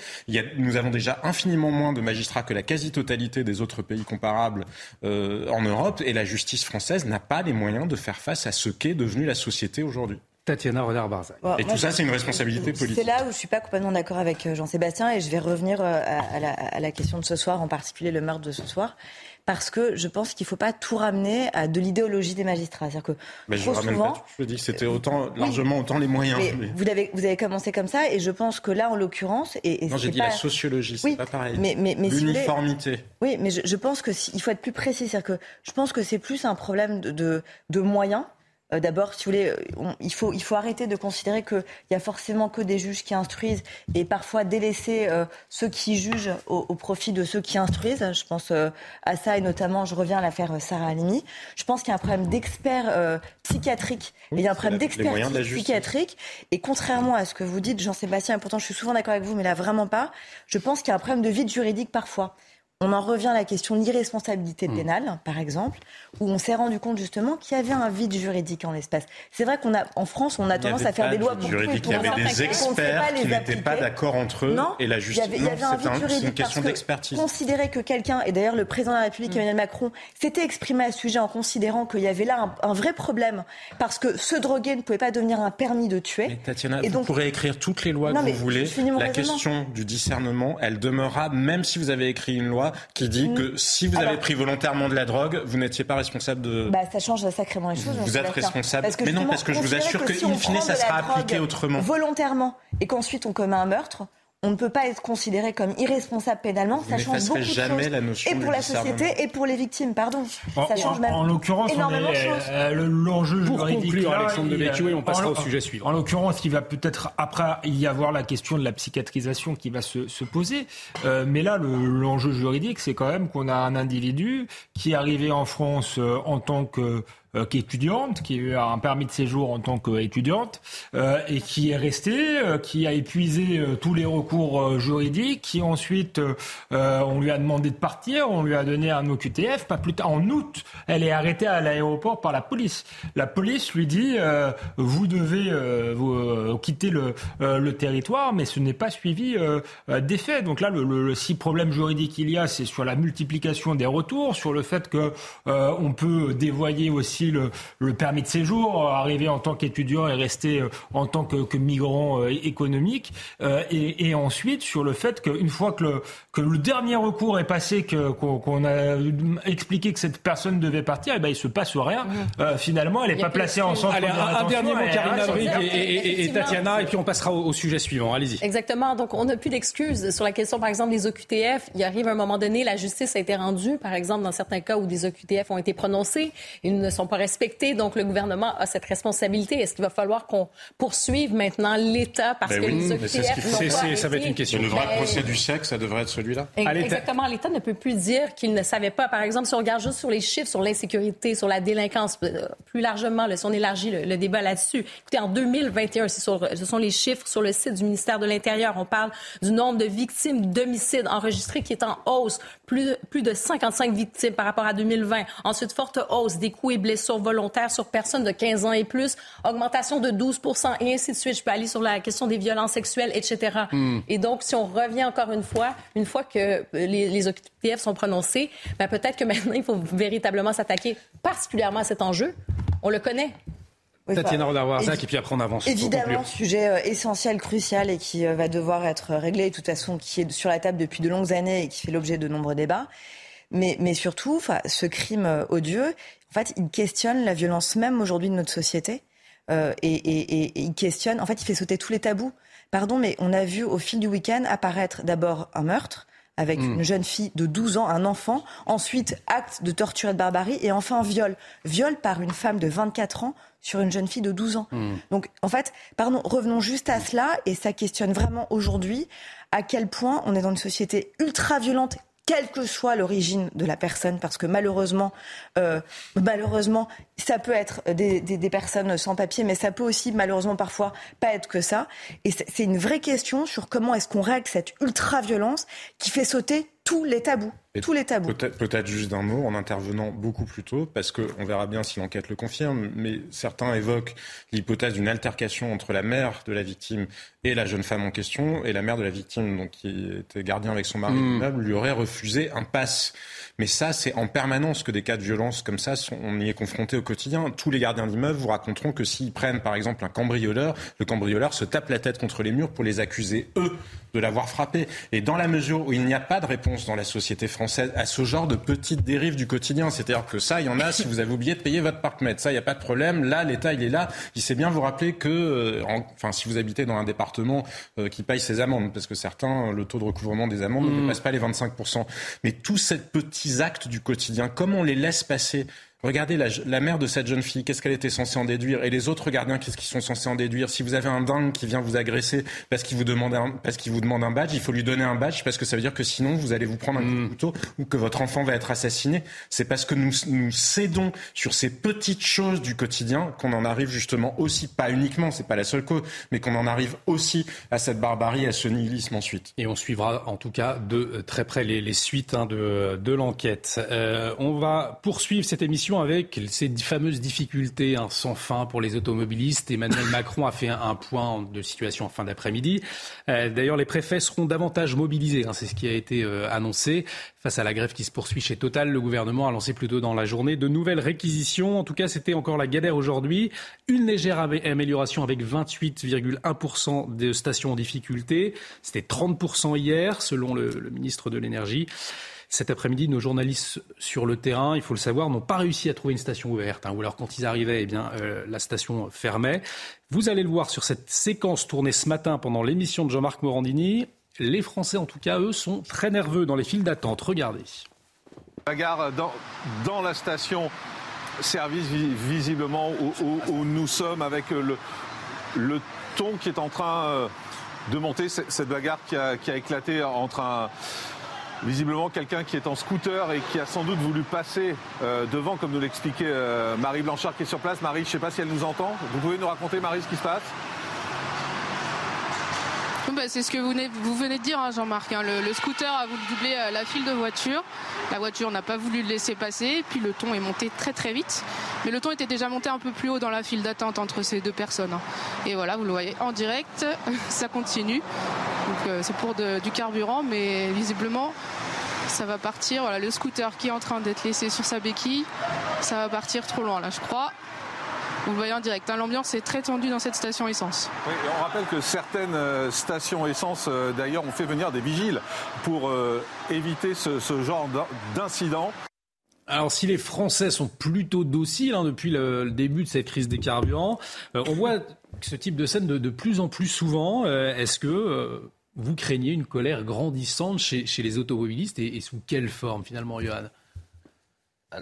nous avons déjà infiniment moins de magistrats que la quasi-totalité des autres pays comparables euh, en Europe, et la justice française n'a pas les moyens de faire face à ce qu'est devenue la société aujourd'hui. Tatiana Renard-Barzac. et tout ça, c'est une responsabilité politique. C'est là où je suis pas complètement d'accord avec euh, Jean-Sébastien et je vais revenir euh, à, la, question de ce soir, en particulier le meurtre de ce soir. Parce que je pense qu'il ne faut pas tout ramener à de l'idéologie des magistrats. C'est-à-dire que mais je ramène souvent, pas Je dis que c'était autant, largement autant les moyens. Vous, avez, vous avez commencé comme ça, et je pense que là, en l'occurrence, et, non, j'ai dit la sociologie, c'est pas pareil. Mais, mais, l'uniformité. oui, mais je, pense que il faut être plus précis. C'est-à-dire que je pense que c'est plus un problème de, de, de moyens euh, d'abord, si vous voulez, euh, il, faut, il faut arrêter de considérer qu'il y a forcément que des juges qui instruisent et parfois délaisser euh, ceux qui jugent au, profit de ceux qui instruisent. Je pense à ça et notamment, je reviens à l'affaire Sarah Halimi. Je pense qu'il y a un problème d'experts psychiatriques. il y a un problème d'expertise psychiatrique. Et contrairement à ce que vous dites, Jean-Sébastien, et pourtant je suis souvent d'accord avec vous, mais là vraiment pas, je pense qu'il y a un problème de vide juridique parfois. On en revient à la question de l'irresponsabilité hmm. pénale, par exemple, où on s'est rendu compte justement qu'il y avait un vide juridique en l'espace. C'est vrai qu'on a, en France, on a tendance à faire des lois pour juridique. Il y avait des experts qui n'étaient pas d'accord entre eux et la justice. Il y avait, un vide juridique une question d'expertise. Considérer que quelqu'un, et d'ailleurs le président de la République, hmm. Emmanuel Macron, s'était exprimé à ce sujet en considérant qu'il y avait là un, vrai problème parce que se droguer ne pouvait pas devenir un permis de tuer. Mais Tatiana, et vous pourrez écrire toutes les lois que vous voulez. La question du discernement, elle demeurera même si vous avez écrit une loi qui dit mm. que si vous avez pris volontairement de la drogue, vous n'étiez pas responsable de. Bah, ça change sacrément les choses. Vous êtes responsable. mais non, parce que je vous assure que, in fine, ça sera appliqué autrement. Volontairement et qu'ensuite on commet un meurtre, on ne peut pas être considéré comme irresponsable pénalement. Ça change beaucoup de jamais choses. La notion et pour la société et pour les victimes, pardon. ça change même en l'occurrence, euh, l'enjeu juridique. Conclure, Alexandre de on passera au sujet suivant. En l'occurrence, il va peut-être après y avoir la question de la psychiatrisation qui va se, se poser. Euh, mais là, l'enjeu juridique, c'est quand même qu'on a un individu qui est arrivé en France euh, en tant que qu'étudiante, qui a un permis de séjour en tant qu'étudiante, et qui est restée, qui a épuisé tous les recours juridiques, qui ensuite, on lui a demandé de partir, on lui a donné un OQTF, pas plus tard, en août, elle est arrêtée à l'aéroport par la police. La police lui dit, vous devez vous, quitter le, le territoire, mais ce n'est pas suivi des faits. Donc là, le, le, si problème juridique il y a, c'est sur la multiplication des retours, sur le fait que euh, on peut dévoyer aussi le, le permis de séjour, euh, arriver en tant qu'étudiant et rester euh, en tant que, que migrant économique, et, et, ensuite sur le fait qu'une fois que le, que le dernier recours est passé, qu'on a expliqué que cette personne devait partir, et eh ben il se passe rien. Finalement, elle n'est pas placée en centre Allez, un, dernier mot, Karina et, et, Tatiana, et puis on passera au, au sujet suivant. Allez-y. Exactement. Donc on n'a plus d'excuses sur la question, par exemple, des OQTF. Il arrive un moment donné, la justice a été rendue, par exemple, dans certains cas où des OQTF ont été prononcés, ils ne sont pas respectés. Donc, le gouvernement a cette responsabilité. Est-ce qu'il va falloir qu'on poursuive maintenant l'État parce ben que les OQTF Ça va être une question. Le vrai procès du sexe, ça devrait être celui-là. Exactement. L'État ne peut plus dire qu'il ne savait pas. Par exemple, si on regarde juste sur les chiffres, sur l'insécurité, sur la délinquance, euh, plus largement, si on élargit le, débat là-dessus. Écoutez, en 2021, ce sont les chiffres sur le site du ministère de l'Intérieur. On parle du nombre de victimes d'homicides enregistrés qui est en hausse, plus, plus de 55 victimes par rapport à 2020. Ensuite, forte hausse des coups et blessures volontaires sur personnes de 15 ans et plus, augmentation de 12 et ainsi de suite. Je peux aller sur la question des violences sexuelles, etc. Hmm. Et donc, si on revient encore une fois, une fois que les, les OQTF sont prononcés, ben peut-être que maintenant, il faut véritablement s'attaquer particulièrement à cet enjeu. On le connaît. Tatiana et puis après on avance. Évidemment, sujet euh, essentiel, crucial et qui euh, va devoir être réglé, de toute façon, qui est sur la table depuis de longues années et qui fait l'objet de nombreux débats. Mais, mais surtout, ce crime euh, odieux, en fait, il questionne la violence même aujourd'hui de notre société. et, et, et, il questionne, en fait, il fait sauter tous les tabous. Pardon, mais on a vu au fil du week-end apparaître d'abord un meurtre, avec hmm. une jeune fille de 12 ans, un enfant, ensuite acte de torture et de barbarie, et enfin viol. Viol par une femme de 24 ans sur une jeune fille de 12 ans. Hmm. Donc, en fait, pardon, revenons juste à cela, et ça questionne vraiment aujourd'hui à quel point on est dans une société ultra violente quelle que soit l'origine de la personne, parce que malheureusement, euh, malheureusement, ça peut être des, personnes sans papier, mais ça peut aussi malheureusement parfois pas être que ça. Et c'est une vraie question sur comment est-ce qu'on règle cette ultra-violence qui fait sauter tous les tabous. Tous les tabous. Peut-être peut juste d'un mot en intervenant beaucoup plus tôt, parce qu'on verra bien si l'enquête le confirme, mais certains évoquent l'hypothèse d'une altercation entre la mère de la victime et la jeune femme en question, et la mère de la victime, donc, qui était gardien avec son mari mmh. lui aurait refusé un pass. Mais ça, c'est en permanence que des cas de violence comme ça, on y est confronté au quotidien. Tous les gardiens d'immeubles vous raconteront que s'ils prennent, par exemple, un cambrioleur, le cambrioleur se tape la tête contre les murs pour les accuser, eux, de l'avoir frappé. Et dans la mesure où il n'y a pas de réponse dans la société française à ce genre de petites dérives du quotidien, c'est-à-dire que ça, il y en a si vous avez oublié de payer votre parc-mètre, ça, il n'y a pas de problème. Là, l'État, il est là. Il sait bien vous rappeler que, euh, enfin, si vous habitez dans un département euh, qui paye ses amendes, parce que certains, le taux de recouvrement des amendes ne mmh. dépasse pas les 25%. Mais tous ces petits actes du quotidien, comment on les laisse passer Regardez la, mère de cette jeune fille, qu'est-ce qu'elle était censée en déduire? Et les autres gardiens, qu'est-ce qu'ils sont censés en déduire? Si vous avez un dingue qui vient vous agresser parce qu'il vous demande un, parce qu'il vous demande un badge, il faut lui donner un badge parce que ça veut dire que sinon vous allez vous prendre un mm. couteau ou que votre enfant va être assassiné. C'est parce que nous nous cédons sur ces petites choses du quotidien qu'on en arrive justement aussi, pas uniquement, c'est pas la seule cause, mais qu'on en arrive aussi à cette barbarie, à ce nihilisme ensuite. Et on suivra en tout cas de euh, très près les, suites hein, de, de l'enquête. Euh, on va poursuivre cette émission avec ces fameuses difficultés hein, sans fin pour les automobilistes. Emmanuel Macron a fait un, point de situation en fin d'après-midi. Euh, d'ailleurs, les préfets seront davantage mobilisés. Hein, c'est ce qui a été euh, annoncé. Face à la grève qui se poursuit chez Total, le gouvernement a lancé plus tôt dans la journée de nouvelles réquisitions. En tout cas, c'était encore la galère aujourd'hui. Une légère amélioration avec 28,1% de stations en difficulté. C'était 30% hier, selon le ministre de l'Énergie. Cet après-midi, nos journalistes sur le terrain, il faut le savoir, n'ont pas réussi à trouver une station ouverte. Hein, ou alors quand ils arrivaient, eh bien, euh, la station fermait. Vous allez le voir sur cette séquence tournée ce matin pendant l'émission de Jean-Marc Morandini. Les Français, en tout cas, eux, sont très nerveux dans les files d'attente. Regardez. La gare dans, la station service visiblement où, nous sommes avec le, ton qui est en train euh, de monter, cette bagarre qui a éclaté entre un, visiblement quelqu'un qui est en scooter et qui a sans doute voulu passer devant, comme nous l'expliquait Marie Blanchard qui est sur place. Marie, je ne sais pas si elle nous entend. Vous pouvez nous raconter, Marie, ce qui se passe? Bah, c'est ce que vous venez, vous venez de dire, hein, Jean-Marc. Hein. Le, scooter a voulu doubler euh, la file de voitures. La voiture n'a pas voulu le laisser passer. Puis le ton est monté très très vite. Mais le ton était déjà monté un peu plus haut dans la file d'attente entre ces deux personnes. Hein. Et voilà, vous le voyez en direct. Ça continue. Donc euh, c'est pour du carburant, mais visiblement ça va partir. Voilà, le scooter qui est en train d'être laissé sur sa béquille, ça va partir trop loin là, je crois. Vous le voyez en direct, hein, l'ambiance est très tendue dans cette station essence. on rappelle que certaines euh, stations essence, euh, d'ailleurs, ont fait venir des vigiles pour euh, éviter ce, genre d'incident. Alors si les Français sont plutôt dociles hein, depuis le, début de cette crise des carburants, on voit ce type de scène de, plus en plus souvent. Est-ce que vous craignez une colère grandissante chez, les automobilistes et, et, sous quelle forme finalement, Johan?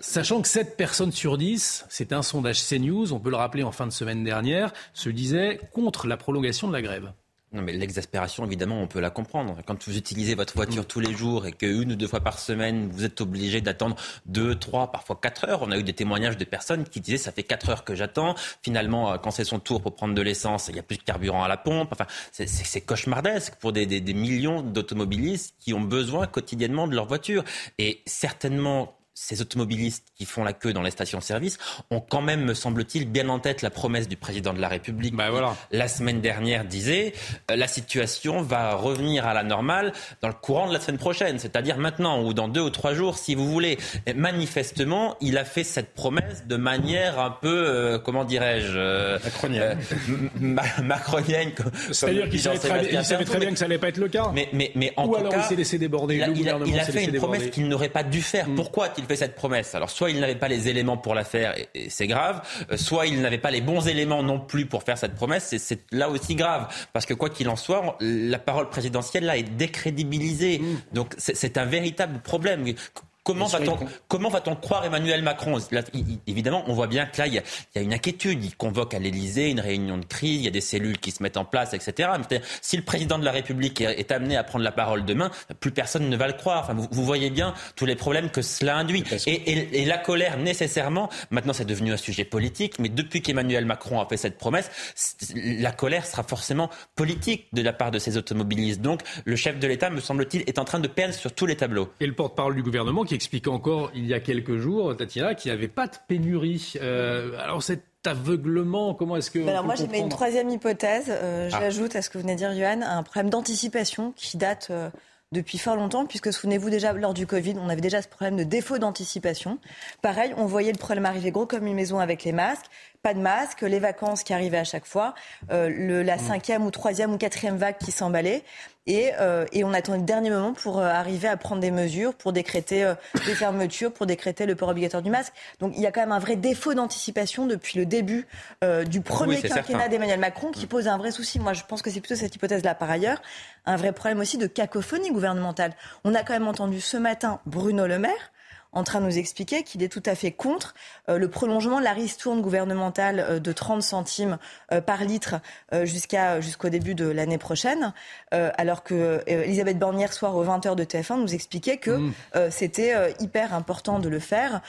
Sachant que 7 personnes sur 10, c'est un sondage CNews, on peut le rappeler en fin de semaine dernière, se disaient contre la prolongation de la grève. Non, mais l'exaspération, évidemment, on peut la comprendre. Quand vous utilisez votre voiture tous les jours et qu'une ou deux fois par semaine, vous êtes obligé d'attendre deux, trois, parfois quatre heures. On a eu des témoignages de personnes qui disaient ça fait quatre heures que j'attends. Finalement, euh, quand c'est son tour pour prendre de l'essence, il n'y a plus de carburant à la pompe. Enfin, c'est cauchemardesque pour des, des millions d'automobilistes qui ont besoin quotidiennement de leur voiture. Et certainement, ces automobilistes qui font la queue dans les stations-service ont quand même, me semble-t-il, bien en tête la promesse du président de la République bah, voilà. la semaine dernière disait euh, la situation va revenir à la normale dans le courant de la semaine prochaine, c'est-à-dire maintenant ou dans deux ou trois jours si vous voulez. Et manifestement, il a fait cette promesse de manière un peu, euh, comment dirais-je, euh, macronienne. macronienne. C'est-à-dire qu'il savait, très, bien que ça n'allait pas être le cas. Mais, mais, mais en ou tout alors cas, il s'est laissé déborder. Il a, le gouvernement il a fait une promesse qu'il n'aurait pas dû faire. Mm. Pourquoi a-t-il fait cette promesse Alors soit il n'avait pas les éléments pour la faire et, c'est grave, euh, soit il n'avait pas les bons éléments non plus pour faire cette promesse, c'est là aussi grave. Parce que quoi qu'il en soit, la parole présidentielle là est décrédibilisée. Mm. Donc c'est un véritable problème. Comment va-t-on comment va-t-on croire Emmanuel Macron Évidemment, on voit bien que là, il y, a, une inquiétude. Il convoque à l'Élysée une réunion de crise, il y a des cellules qui se mettent en place, etc. si le président de la République est, amené à prendre la parole demain, plus personne ne va le croire. Enfin, vous, voyez bien tous les problèmes que cela induit. Et, et, la colère, nécessairement, maintenant c'est devenu un sujet politique, mais depuis qu'Emmanuel Macron a fait cette promesse, la colère sera forcément politique de la part de ces automobilistes. Donc, le chef de l'État, me semble-t-il, est en train de perdre sur tous les tableaux. Et le porte-parole du gouvernement qui expliquait encore il y a quelques jours, Tatiana, qu'il n'y avait pas de pénurie. Euh, alors cet aveuglement, comment est-ce que... alors moi j'ai une troisième hypothèse, euh, ah. j'ajoute à ce que vous venez de dire Johan, un problème d'anticipation qui date... Euh, depuis fort longtemps, puisque souvenez-vous déjà, lors du Covid, on avait déjà ce problème de défaut d'anticipation. Pareil, on voyait le problème arriver gros comme une maison avec les masques pas de masque, les vacances qui arrivaient à chaque fois, euh, le, la mm. cinquième ou troisième ou quatrième vague qui s'emballait. Et, euh, et, on attend le dernier moment pour euh, arriver à prendre des mesures, pour décréter euh, des fermetures, pour décréter le port obligatoire du masque. Donc il y a quand même un vrai défaut d'anticipation depuis le début euh, du premier quinquennat d'Emmanuel Macron qui mm. pose un vrai souci. Moi, je pense que c'est plutôt cette hypothèse-là. Par ailleurs, un vrai problème aussi de cacophonie gouvernementale. On a quand même entendu ce matin Bruno Le Maire en train de nous expliquer qu'il est tout à fait contre euh, le prolongement de la ristourne gouvernementale euh, de 30 centimes euh, par litre jusqu'à jusqu'au début de l'année prochaine, alors que Elisabeth Borne hier soir aux 20h de TF1 nous expliquait que mmh. c'était hyper important de le faire.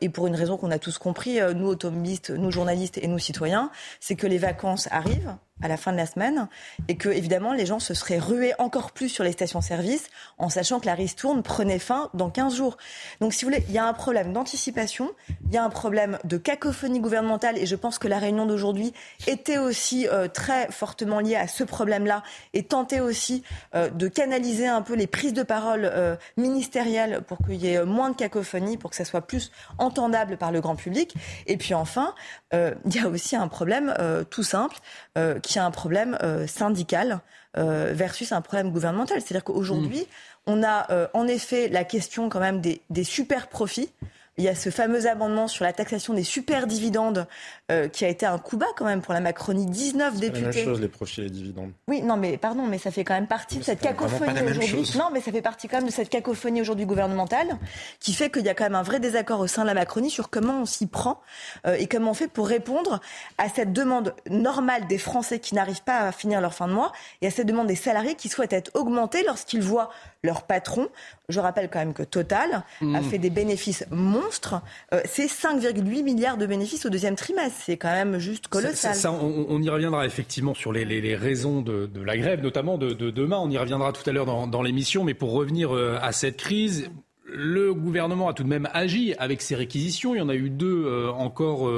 Et pour une raison qu'on a tous compris, nous automobilistes, nous journalistes et nous citoyens, c'est que les vacances arrivent à la fin de la semaine et que évidemment les gens se seraient rués encore plus sur les stations-service en sachant que la ristourne prenait fin dans 15 jours. Donc si vous voulez, il y a un problème d'anticipation, il y a un problème de cacophonie gouvernementale et je pense que la réunion d'aujourd'hui était aussi euh, très fortement liée à ce problème-là et tentait aussi euh, de canaliser un peu les prises de parole euh, ministérielles pour qu'il y ait moins de cacophonie, pour que ça soit plus entendable par le grand public. Et puis enfin, il y a aussi un problème tout simple qui qui a un problème euh, syndical euh, versus un problème gouvernemental. C'est-à-dire qu'aujourd'hui, mm. on a euh, en effet la question quand même des, super profits. Il y a ce fameux amendement sur la taxation des super dividendes euh, qui a été un coup bas quand même pour la Macronie. 19 députés. C'est la même chose, les profits et les dividendes. Oui, non, mais pardon, mais ça fait quand même partie de cette cacophonie aujourd'hui. Non, mais ça fait partie quand même de cette cacophonie aujourd'hui gouvernementale qui fait qu'il y a quand même un vrai désaccord au sein de la Macronie sur comment on s'y prend euh, et comment on fait pour répondre à cette demande normale des Français qui n'arrivent pas à finir leur fin de mois et à cette demande des salariés qui souhaitent être augmentés lorsqu'ils voient leur patron. Je rappelle quand même que Total a mmh. fait des bénéfices monstres. Euh, c'est 5,8 milliards de bénéfices au deuxième trimestre. C'est quand même juste colossal. Ça, on, y reviendra effectivement sur les, raisons de, la grève, notamment de, demain. On y reviendra tout à l'heure dans, l'émission. Mais pour revenir euh, à cette crise, le gouvernement a tout de même agi avec ses réquisitions. Il y en a eu deux euh, encore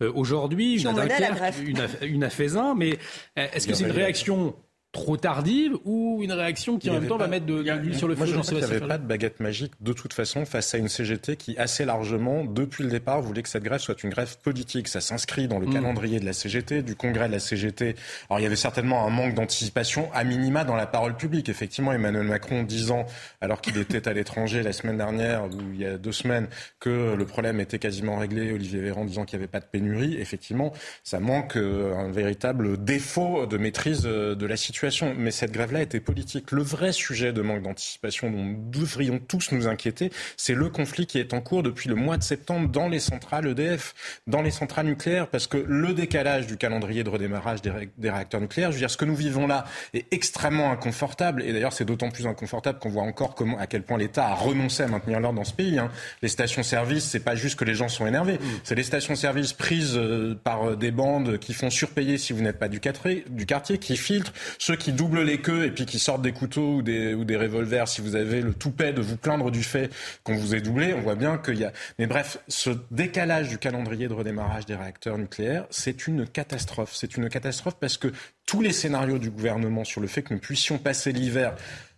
aujourd'hui, une à Dunkerque, une à, une à Faisin. Mais est-ce que c'est une réaction trop tardive ou une réaction qui en même temps va mettre de, l'huile sur le feu Moi, je pense qu'il n'y avait pas de baguette magique de toute façon face à une CGT qui assez largement, depuis le départ, voulait que cette grève soit une grève politique. Ça s'inscrit dans le mm. calendrier de la CGT, du congrès de la CGT. Alors il y avait certainement un manque d'anticipation à minima dans la parole publique. Effectivement, Emmanuel Macron disant, alors qu'il était à l'étranger la semaine dernière ou il y a deux semaines, que le problème était quasiment réglé. Olivier Véran disant qu'il n'y avait pas de pénurie. Effectivement, ça manque euh, un véritable défaut de maîtrise euh, de la situation mais cette grève-là était politique. Le vrai sujet de manque d'anticipation dont nous devrions tous nous inquiéter, c'est le conflit qui est en cours depuis le mois de septembre dans les centrales EDF, dans les centrales nucléaires, parce que le décalage du calendrier de redémarrage des, réacteurs nucléaires, je veux dire, ce que nous vivons là est extrêmement inconfortable, et d'ailleurs c'est d'autant plus inconfortable qu'on voit encore comment, à quel point l'État a renoncé à maintenir l'ordre dans ce pays. Hein. Les stations-service, c'est pas juste que les gens sont énervés, mmh. c'est les stations-service prises euh, par euh, des bandes qui font surpayer si vous n'êtes pas du quartier, du quartier, qui filtrent ceux qui doublent les queues et puis qui sortent des couteaux ou des, ou revolvers, si vous avez le toupet de vous plaindre du fait qu'on vous ait doublé, on voit bien qu'il y a. Mais bref, ce décalage du calendrier de redémarrage des réacteurs nucléaires, c'est une catastrophe. C'est une catastrophe parce que tous les scénarios du gouvernement sur le fait que nous puissions passer l'hiver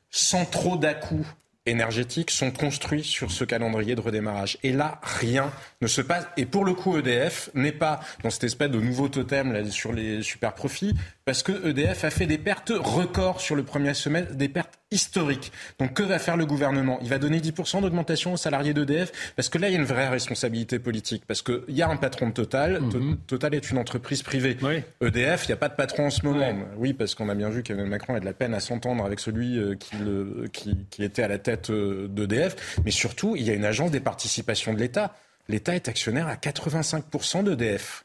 sans trop d'à-coups énergétiques sont construits sur ce calendrier de redémarrage. Et là, rien ne se passe. Et pour le coup, EDF n'est pas dans cette espèce de nouveau totem sur les super profits, parce que EDF a fait des pertes records sur le premier semestre, des pertes historiques. Donc que va faire le gouvernement? Il va donner 10% d'augmentation aux salariés d'EDF, parce que là, il y a une vraie responsabilité politique, parce qu'il y a un patron de Total. Mhm. Total est une entreprise privée. EDF, il n'y a pas de patron en ce moment. Oui, parce qu'on a bien vu qu'Emmanuel Macron a de la peine à s'entendre avec celui euh, qui, le, qui, qui était à la tête euh, d'EDF. Mais surtout, il y a une agence des participations de l'État. L'État est actionnaire à 85% d'EDF.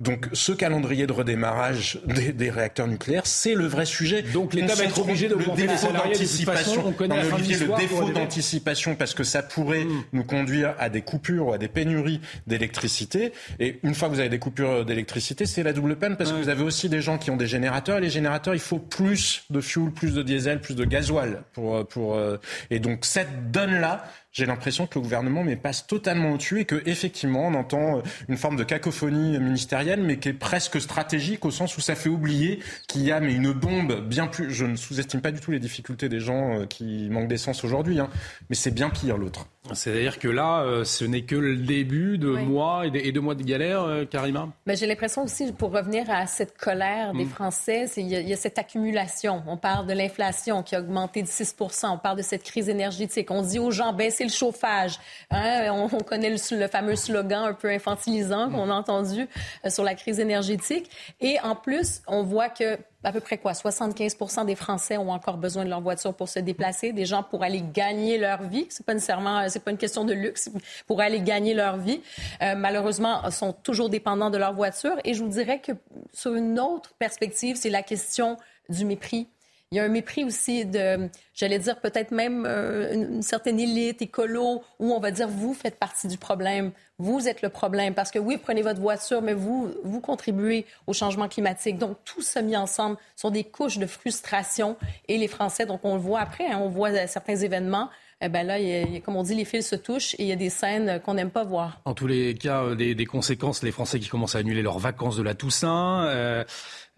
Donc ce calendrier de redémarrage des, réacteurs nucléaires, c'est le vrai sujet. Donc l'État va être obligé d'augmenter les salariés d'anticipation. On connaît le défaut d'anticipation parce que ça pourrait hmm. nous conduire à des coupures ou à des pénuries d'électricité. Et une fois que vous avez des coupures d'électricité, c'est la double peine parce que vous avez aussi des gens qui ont des générateurs. Et les générateurs, il faut plus de fuel, plus de diesel, plus de gasoil pour pour. Euh, et donc cette donne là j'ai l'impression que le gouvernement mais passe totalement au-dessus et que effectivement on entend euh, une forme de cacophonie ministérielle mais qui est presque stratégique au sens où ça fait oublier qu'il y a mais une bombe bien plus je ne sous-estime pas du tout les difficultés des gens euh, qui manquent d'essence aujourd'hui hein, mais c'est bien pire l'autre. C'est-à-dire que là, euh, ce n'est que le début de mois et de, mois de galère, Karima? Mais J'ai l'impression aussi, pour revenir à cette colère des mm. Français, il y, y, a cette accumulation. On parle de l'inflation qui a augmenté de 6 on parle de cette crise énergétique. On dit aux gens, baissez le chauffage. Hein? On, connaît le, fameux slogan un peu infantilisant qu'on a entendu euh, sur la crise énergétique. Et en plus, on voit que à peu près quoi 75 des Français ont encore besoin de leur voiture pour se déplacer, des gens pour aller gagner leur vie. C'est pas nécessairement, euh, c'est pas une question de luxe, pour aller gagner leur vie. Euh, malheureusement, sont toujours dépendants de leur voiture. Et je vous dirais que sur une autre perspective, c'est la question du mépris il y a un mépris aussi de, j'allais dire peut-être même euh, une, certaine élite écolo où on va dire vous faites partie du problème, vous êtes le problème parce que oui prenez votre voiture mais vous vous contribuez au changement climatique. Donc tout ça mis ensemble sont des couches de frustration et les Français donc on le voit après, hein, on voit certains événements. Eh ben là, comme on dit, les fils se touchent et il y a des scènes qu'on n'aime pas voir. En tous les cas, euh, des, conséquences, les Français qui commencent à annuler leurs vacances de la Toussaint. Euh,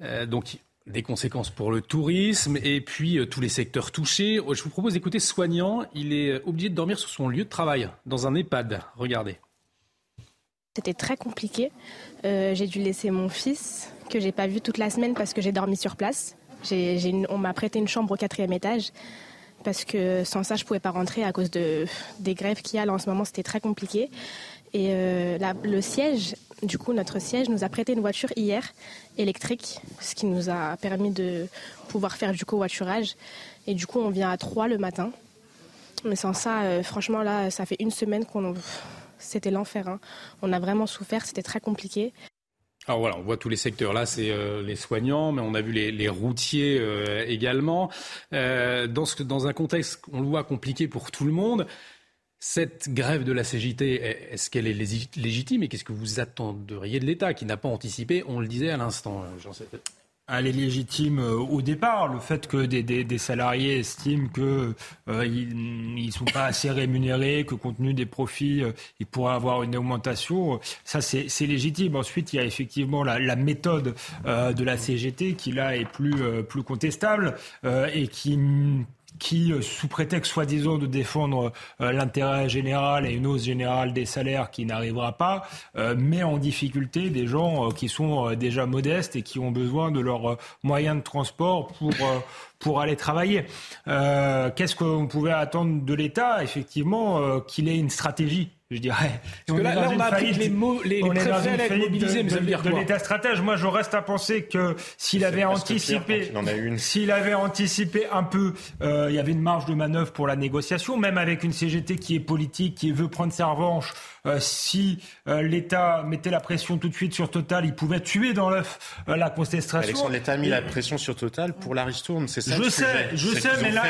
euh, donc des conséquences pour le tourisme et puis euh, tous les secteurs touchés. Je vous propose d'écouter Soignant. Il est euh, obligé de dormir sur son lieu de travail, dans un EHPAD. Regardez. C'était très compliqué. Euh, j'ai dû laisser mon fils, que j'ai pas vu toute la semaine parce que j'ai dormi sur place. on m'a prêté une chambre au quatrième étage. parce que sans ça, je pouvais pas rentrer à cause de, des grèves qu'il y a là en ce moment. C'était très compliqué. Et euh, le siège, du coup, notre siège nous a prêté une voiture hier électrique, ce qui nous a permis de pouvoir faire du covoiturage. Et du coup, on vient à 3 le matin. Mais sans ça, euh, franchement, là, ça fait une semaine qu'on. C'était l'enfer. Hein. On a vraiment souffert, c'était très compliqué. Alors voilà, on voit tous les secteurs. Là, c'est euh, les soignants, mais on a vu les, routiers également. dans, ce, dans un contexte, on le voit, compliqué pour tout le monde. Cette grève de la CGT, est-ce qu'elle est légitime et qu'est-ce que vous attendriez de l'État qui n'a pas anticipé On le disait à l'instant, Jean elle est légitime euh, au départ. Le fait que des, salariés estiment qu'ils euh, ne sont pas assez rémunérés, que compte tenu des profits, euh, ils pourraient avoir une augmentation, ça c'est légitime. Ensuite, il y a effectivement la, méthode de la CGT qui là est plus, plus contestable et qui qui, euh, sous prétexte soi-disant de défendre euh, l'intérêt général et une hausse générale des salaires qui n'arrivera pas, euh, met en difficulté des gens qui sont déjà modestes et qui ont besoin de leurs moyens de transport pour pour aller travailler. Qu'est-ce qu'on pouvait attendre de l'État Effectivement, qu'il ait une stratégie je dirais. Parce que là, on, a appris que les, mots, les, les préfets allaient être mobilisés, mais ça veut dire quoi De l'État stratège, moi je reste à penser que s'il avait anticipé, s'il avait anticipé un peu, euh, il y avait une marge de manœuvre pour la négociation, même avec une CGT qui est politique, qui veut prendre sa revanche euh, si euh, l'État mettait la pression tout de suite sur Total, il pouvait tuer dans l'œuf euh, la contestation. l'État a mis la pression sur Total pour la ristourne, c'est ça Je sais, je sais, mais là,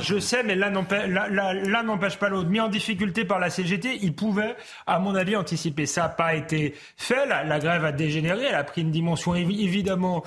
je sais, mais là, là n'empêche pas l'autre. Mis en difficulté par la CGT, il pouvait, à mon avis, anticiper. Ça n'a pas été fait. La, grève a dégénéré. Elle a pris une dimension évidemment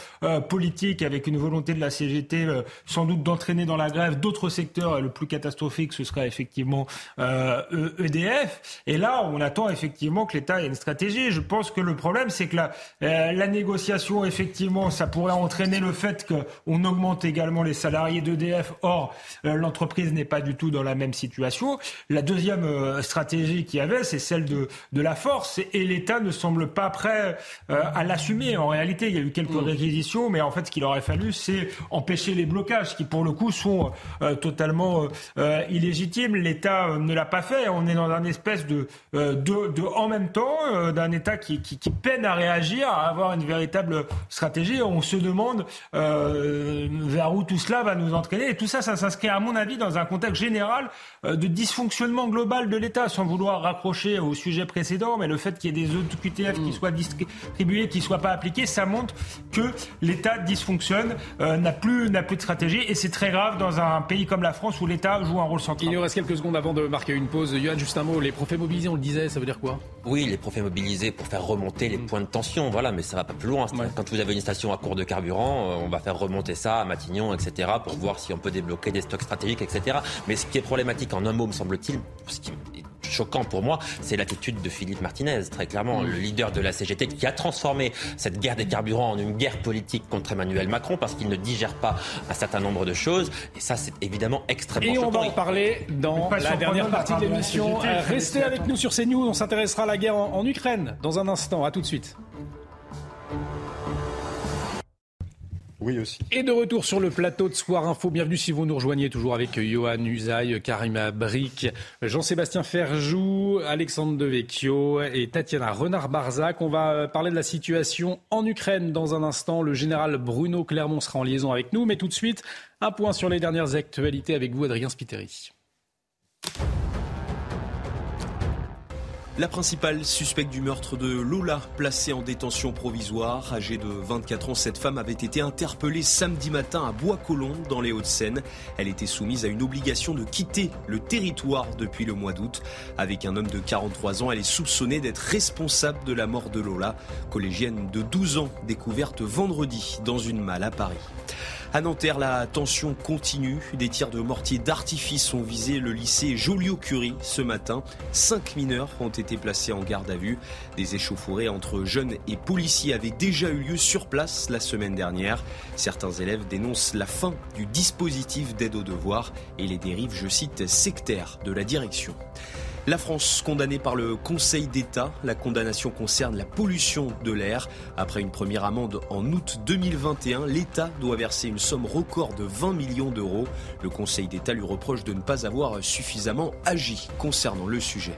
politique avec une volonté de la CGT sans doute d'entraîner dans la grève d'autres secteurs. Le plus catastrophique, ce sera effectivement EDF. E et là, on attend effectivement que l'État ait une stratégie. Je pense que le problème, c'est que la, euh, la, négociation, effectivement, ça pourrait entraîner le fait qu'on augmente également les salariés d'EDF. Or, euh, l'entreprise n'est pas du tout dans la même situation. La deuxième euh, stratégie qu'il y avait, c'est celle de, de la force. Et, l'État ne semble pas prêt à l'assumer. En réalité, il y a eu quelques mmh. réquisitions, mais en fait, ce qu'il aurait fallu, c'est empêcher les blocages, qui pour le coup sont totalement illégitimes. L'État ne l'a pas fait. On est dans un espèce de euh, de, en même temps euh, d'un État qui, peine à réagir, à avoir une véritable stratégie. On se demande euh, vers où tout cela va nous entraîner. Et tout ça, ça s'inscrit à mon avis dans un contexte général de dysfonctionnement global de l'État, sans vouloir raccrocher au sujet précédent. Mais le fait qu'il y ait des OQTF qui mm. soient distribués, qui ne soient pas appliqués, ça montre que l'État dysfonctionne, n'a plus, n'a plus de stratégie. Et c'est très grave dans un pays comme la France où l'État joue un rôle central. Il nous reste quelques secondes avant de marquer une pause. Yoann, juste un mot. Les profets mobilisés, on le disait ça veut dire quoi? Oui, les profils mobilisés pour faire remonter les mm. points de tension, voilà, mais ça va pas plus loin. Quand vous avez une station à court de carburant, euh, on va faire remonter ça à Matignon, etc., pour voir si on peut débloquer des stocks stratégiques, etc. Mais ce qui est problématique en un mot, me semble-t-il, ce qui choquant pour moi, c'est l'attitude de Philippe Martinez, très clairement, le leader de la CGT, qui a transformé cette guerre des carburants en une guerre politique contre Emmanuel Macron parce qu'il ne digère pas un certain nombre de choses. Et ça, c'est évidemment extrêmement choquant. Et on va en parler dans la dernière partie de l'émission. Restez avec nous sur CNews, on s'intéressera à la guerre en, en Ukraine dans un instant. À tout de suite. Oui aussi. Et de retour sur le plateau de Soir Info. Bienvenue si vous nous rejoignez toujours avec Johan Usaï, Karima Bric, Jean-Sébastien Ferjou, Alexandre Devecchio et Tatiana Renard-Barzac. On va parler de la situation en Ukraine dans un instant. Le général Bruno Clermont sera en liaison avec nous. Mais tout de suite, un point sur les dernières actualités avec vous, Adrien Spiteri. La principale suspecte du meurtre de Lola, placée en détention provisoire, âgée de 24 ans, cette femme avait été interpellée samedi matin à Bois-Colombes, dans les Hauts-de-Seine. Elle était soumise à une obligation de quitter le territoire depuis le mois d'août. Avec un homme de 43 ans, elle est soupçonnée d'être responsable de la mort de Lola, collégienne de 12 ans, découverte vendredi dans une malle à Paris. À Nanterre, la tension continue. Des tirs de mortier d'artifice ont visé le lycée Joliot-Curie ce matin. Cinq mineurs ont été placés en garde à vue. Des échauffourées entre jeunes et policiers avaient déjà eu lieu sur place la semaine dernière. Certains élèves dénoncent la fin du dispositif d'aide aux devoirs et les dérives, je cite, sectaires de la direction. La France condamnée par le Conseil d'État. La condamnation concerne la pollution de l'air. Après une première amende en août 2021, l'État doit verser une somme record de 20 millions d'euros. Le Conseil d'État lui reproche de ne pas avoir suffisamment agi concernant le sujet.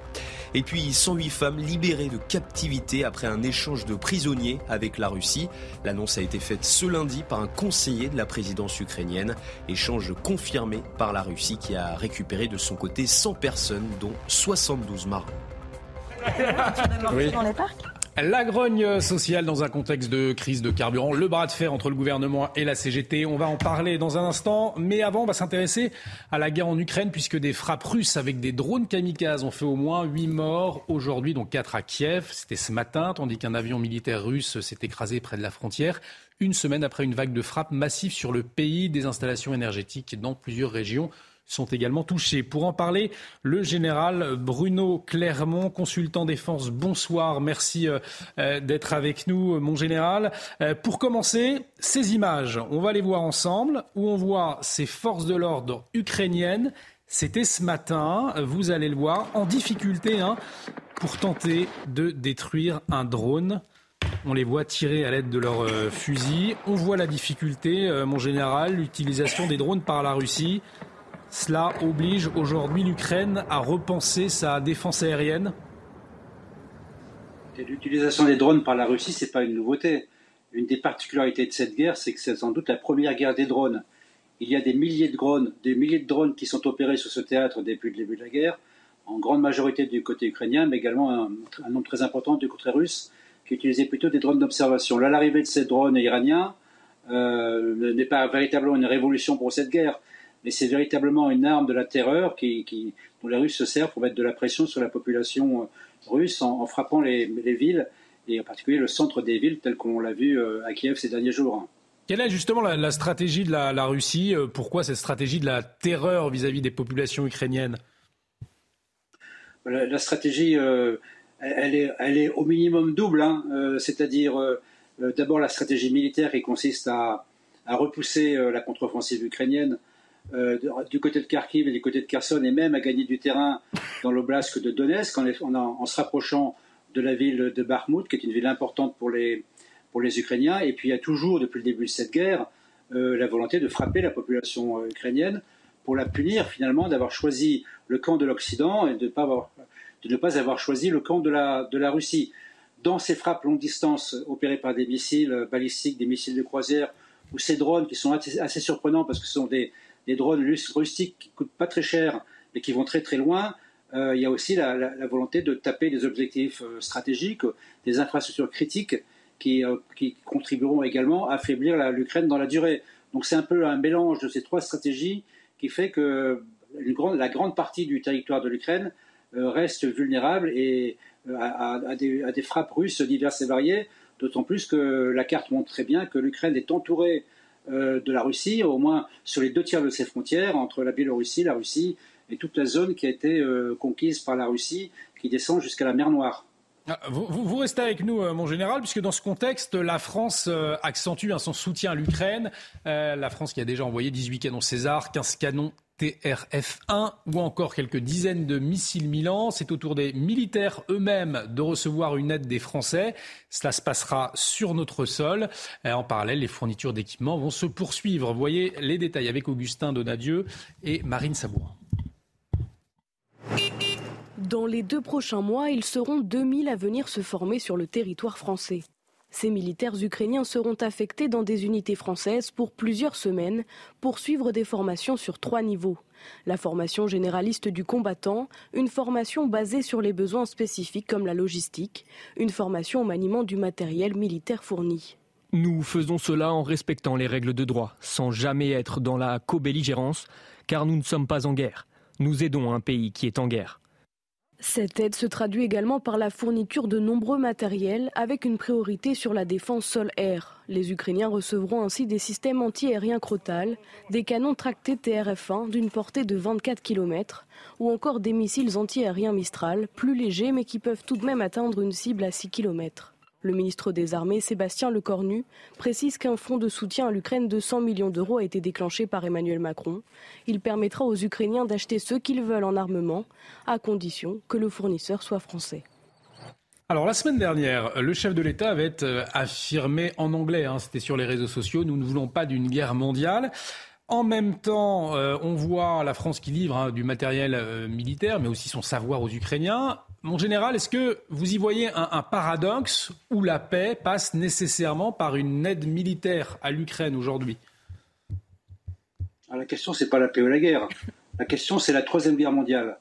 Et puis 108 femmes libérées de captivité après un échange de prisonniers avec la Russie. L'annonce a été faite ce lundi par un conseiller de la présidence ukrainienne. Échange confirmé par la Russie qui a récupéré de son côté 100 personnes, dont 72 marins. Oui. Dans les parcs? La grogne sociale dans un contexte de crise de carburant, le bras de fer entre le gouvernement et la CGT. On va en parler dans un instant, mais avant, on va s'intéresser à la guerre en Ukraine puisque des frappes russes avec des drones kamikazes ont fait au moins 8 morts aujourd'hui, dont 4 à Kiev. C'était ce matin, tandis qu'un avion militaire russe s'est écrasé près de la frontière une semaine après une vague de frappes massives sur le pays, des installations énergétiques dans plusieurs régions sont également touchés. Pour en parler, le général Bruno Clermont, consultant défense, bonsoir, merci euh, euh, d'être avec nous, mon général. Euh, pour commencer, ces images, on va les voir ensemble, où on voit ces forces de l'ordre ukrainiennes. C'était ce matin, vous allez le voir, en difficulté hein, pour tenter de détruire un drone. On les voit tirer à l'aide de leurs fusils. On voit la difficulté, mon général, l'utilisation des drones par la Russie. Cela oblige aujourd'hui l'Ukraine à repenser sa défense aérienne L'utilisation des drones par la Russie, ce n'est pas une nouveauté. Une des particularités de cette guerre, c'est que c'est sans doute la première guerre des drones. Il y a des milliers de drones, des milliers de drones qui sont opérés sur ce théâtre depuis le début de la guerre, en grande majorité du côté ukrainien, mais également un, nombre très important du côté russe, qui utilisaient plutôt des drones d'observation. Là, l'arrivée de ces drones iraniens euh, n'est pas véritablement une révolution pour cette guerre mais c'est véritablement une arme de la terreur qui, dont les Russes se servent pour mettre de la pression sur la population euh, russe en, frappant les, villes, et en particulier le centre des villes, tel qu'on l'a vu euh, à Kiev ces derniers jours. Quelle est justement la, stratégie de la, Russie euh, Pourquoi cette stratégie de la terreur vis-à-vis des populations ukrainiennes? La, stratégie, elle, est, elle, est, au minimum double, hein. c'est-à-dire d'abord la stratégie militaire qui consiste à, à repousser la contre-offensive ukrainienne euh, du côté de Kharkiv et du côté de Kherson, et même à gagner du terrain dans l'oblast de Donetsk en, se rapprochant de la ville de Bakhmut, qui est une ville importante pour les, pour les Ukrainiens. Et puis il y a toujours, depuis le début de cette guerre, euh, la volonté de frapper la population euh, ukrainienne pour la punir finalement d'avoir choisi le camp de l'Occident et de, pas avoir, de, ne pas avoir choisi le camp de la, de la Russie. Dans ces frappes longue distance opérées par des missiles balistiques, des missiles de croisière, ou ces drones qui sont assez surprenants parce que ce sont des, des drones rustiques qui coûtent pas très cher, mais qui vont très très loin. Euh, il y a aussi la, volonté de taper des objectifs euh, stratégiques, des infrastructures critiques qui, euh, contribueront également à affaiblir l'Ukraine dans la durée. Donc c'est un peu un mélange de ces trois stratégies qui fait que la grande partie du territoire de l'Ukraine reste vulnérable et à, des, frappes russes diverses et variées, d'autant plus que la carte montre très bien que l'Ukraine est entourée de la Russie, au moins sur les deux tiers de ses frontières, entre la Biélorussie, la Russie et toute la zone qui a été euh, conquise par la Russie, qui descend jusqu'à la mer Noire. Ah, vous, restez avec nous, euh, mon général, puisque dans ce contexte, la France accentue son soutien à l'Ukraine. la France qui a déjà envoyé 18 canons César, 15 canons TRF-1 ou encore quelques dizaines de missiles Milan. C'est au tour des militaires eux-mêmes de recevoir une aide des Français. Cela se passera sur notre sol. En parallèle, les fournitures d'équipements vont se poursuivre. Voyez les détails avec Augustin Donadieu et Marine Sabourin. Dans les deux prochains mois, ils seront 2000 à venir se former sur le territoire français. Ces militaires ukrainiens seront affectés dans des unités françaises pour plusieurs semaines pour suivre des formations sur trois niveaux. La formation généraliste du combattant, une formation basée sur les besoins spécifiques comme la logistique, une formation au maniement du matériel militaire fourni. Nous faisons cela en respectant les règles de droit, sans jamais être dans la co-belligérance, car nous ne sommes pas en guerre. Nous aidons un pays qui est en guerre. Cette aide se traduit également par la fourniture de nombreux matériels avec une priorité sur la défense sol-air. Les Ukrainiens recevront ainsi des systèmes anti-aériens Crotal, des canons tractés TRF-1 d'une portée de 24 km ou encore des missiles anti-aériens Mistral, plus légers mais qui peuvent tout de même atteindre une cible à 6 km. Le ministre des Armées, Sébastien Lecornu, précise qu'un fonds de soutien à l'Ukraine de 100 millions d'euros a été déclenché par Emmanuel Macron. Il permettra aux Ukrainiens d'acheter ce qu'ils veulent en armement, à condition que le fournisseur soit français. Alors la semaine dernière, le chef de l'État avait euh, affirmé en anglais, hein, c'était sur les réseaux sociaux, nous ne voulons pas d'une guerre mondiale. En même temps, euh, on voit la France qui livre hein, du matériel euh, militaire, mais aussi son savoir aux Ukrainiens. Mon général, est-ce que vous y voyez un, paradoxe où la paix passe nécessairement par une aide militaire à l'Ukraine aujourd'hui? Ah, La question, c'est pas la paix ou la guerre. La question, c'est la troisième guerre mondiale.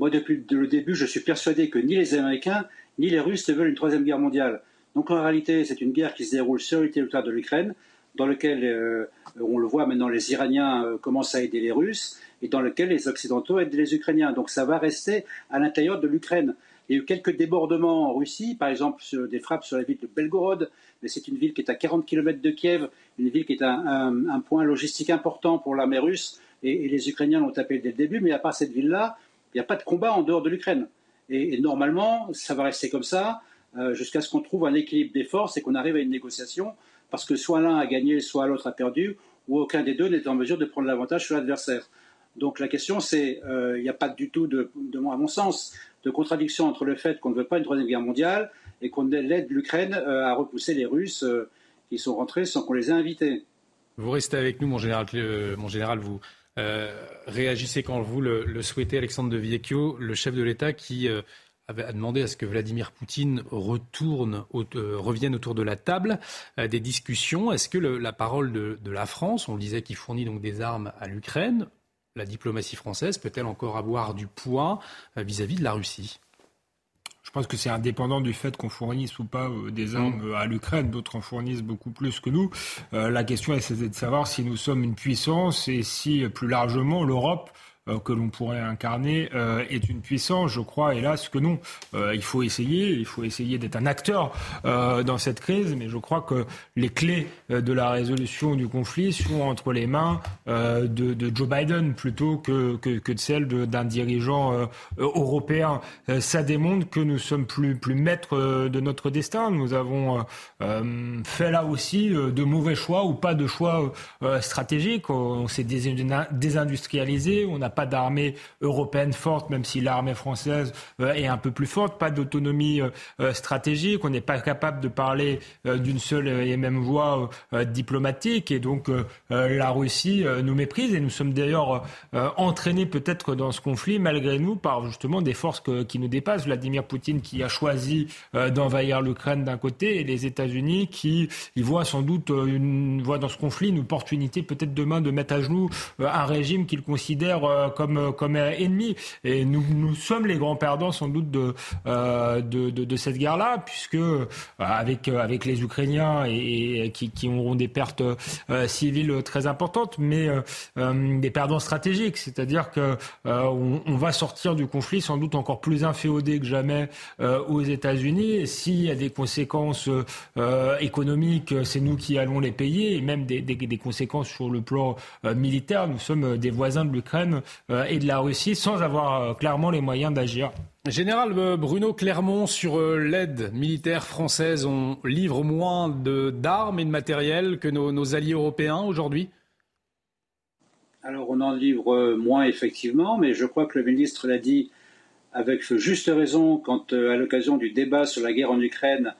Moi, depuis le début, je suis persuadé que ni les Américains ni les Russes ne veulent une troisième guerre mondiale. Donc en réalité, c'est une guerre qui se déroule sur le territoire de l'Ukraine, dans lequel, euh, on le voit maintenant, les Iraniens euh, commencent à aider les Russes, et dans lequel les Occidentaux aident les Ukrainiens. Donc ça va rester à l'intérieur de l'Ukraine. Il y a eu quelques débordements en Russie, par exemple des frappes sur la ville de Belgorod, mais c'est une ville qui est à 40 km de Kiev, une ville qui est un, point logistique important pour l'armée russe, et, les Ukrainiens l'ont tapé dès le début, mais à part cette ville-là, il n'y a pas de combat en dehors de l'Ukraine. Et, normalement, ça va rester comme ça euh, jusqu'à ce qu'on trouve un équilibre des forces et qu'on arrive à une négociation, parce que soit l'un a gagné, soit l'autre a perdu, ou aucun des deux n'est en mesure de prendre l'avantage sur l'adversaire. Donc la question, c'est, euh, il n'y a pas du tout, à mon sens, de contradiction entre le fait qu'on ne veut pas une troisième guerre mondiale et qu'on aide l'Ukraine euh, à repousser les Russes qui sont rentrés sans qu'on les ait invités. Vous restez avec nous, mon général. mon général vous réagissez quand vous le, souhaitez, Alexandre de Viecchio, le chef de l'État qui avait demandé à ce que Vladimir Poutine retourne, revienne autour de la table des discussions. Est-ce que la parole de, de, la France, on le disait, qui fournit donc des armes à l'Ukraine, la diplomatie française peut-elle encore avoir du poids euh, vis-à-vis de la Russie? Je pense que c'est indépendant du fait qu'on fournisse ou pas euh, des armes mm. à l'Ukraine. D'autres en fournissent beaucoup plus que nous. Euh, la question est de savoir si nous sommes une puissance et si plus largement l'Europe que l'on pourrait incarner euh, est une puissance. Je crois, hélas, que non. Euh, il faut essayer, il faut essayer d'être un acteur dans cette crise, mais je crois que les clés de la résolution du conflit sont entre les mains de, Joe Biden plutôt que, que, de celles d'un dirigeant européen. ça démontre que nous sommes plus, plus maîtres de notre destin. Nous avons fait là aussi de mauvais choix ou pas de choix stratégiques. On s'est désindustrialisé, on n'a pas d'armée européenne forte, même si l'armée française euh, est un peu plus forte, pas d'autonomie euh, euh, stratégique, on n'est pas capable de parler d'une seule et même voix diplomatique, et donc la Russie nous méprise, et nous sommes d'ailleurs entraînés peut-être dans ce conflit, malgré nous, par justement des forces qui nous dépassent. Vladimir Poutine qui a choisi d'envahir l'Ukraine d'un côté, et les États-Unis qui voient sans doute une dans ce conflit une opportunité peut-être demain de mettre à genoux un régime qu'ils considèrent comme, euh, comme ennemi. Et nous, nous sommes les grands perdants sans doute de, euh, de, de, cette guerre-là, puisque euh, avec, avec les Ukrainiens et, qui, qui, auront des pertes civiles très importantes, mais des perdants stratégiques. C'est-à-dire que on, va sortir du conflit sans doute encore plus inféodé que jamais aux États-Unis. S'il y a des conséquences économiques, c'est nous qui allons les payer, et même des, des, des conséquences sur le plan militaire. Nous sommes des voisins de l'Ukraine euh, et de la Russie sans avoir euh, clairement les moyens d'agir. Général euh, Bruno Clermont, sur l'aide militaire française, on livre moins d'armes et de matériel que nos, alliés européens aujourd'hui? Alors on en livre moins effectivement, mais je crois que le ministre l'a dit avec juste raison quand à l'occasion du débat sur la guerre en Ukraine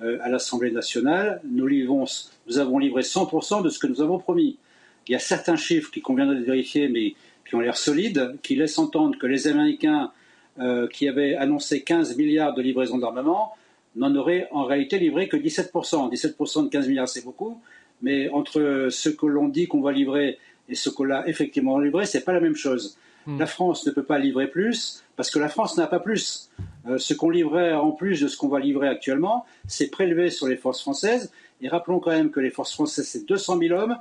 à l'Assemblée nationale, nous, nous avons livré 100% de ce que nous avons promis. Il y a certains chiffres qui conviendrait de vérifier, mais qui ont l'air solides, qui laissent entendre que les Américains, euh, qui avaient annoncé 15 milliards de livraison d'armement, n'en auraient en réalité livré que 17%. 17% de 15 milliards, c'est beaucoup, mais entre ce que l'on dit qu'on va livrer et ce qu'on a effectivement livré, ce n'est pas la même chose. Hmm. La France ne peut pas livrer plus parce que la France n'a pas plus. Euh, ce qu'on livrait en plus de ce qu'on va livrer actuellement, c'est prélevé sur les forces françaises. Et rappelons quand même que les forces françaises, c'est 200 000 hommes,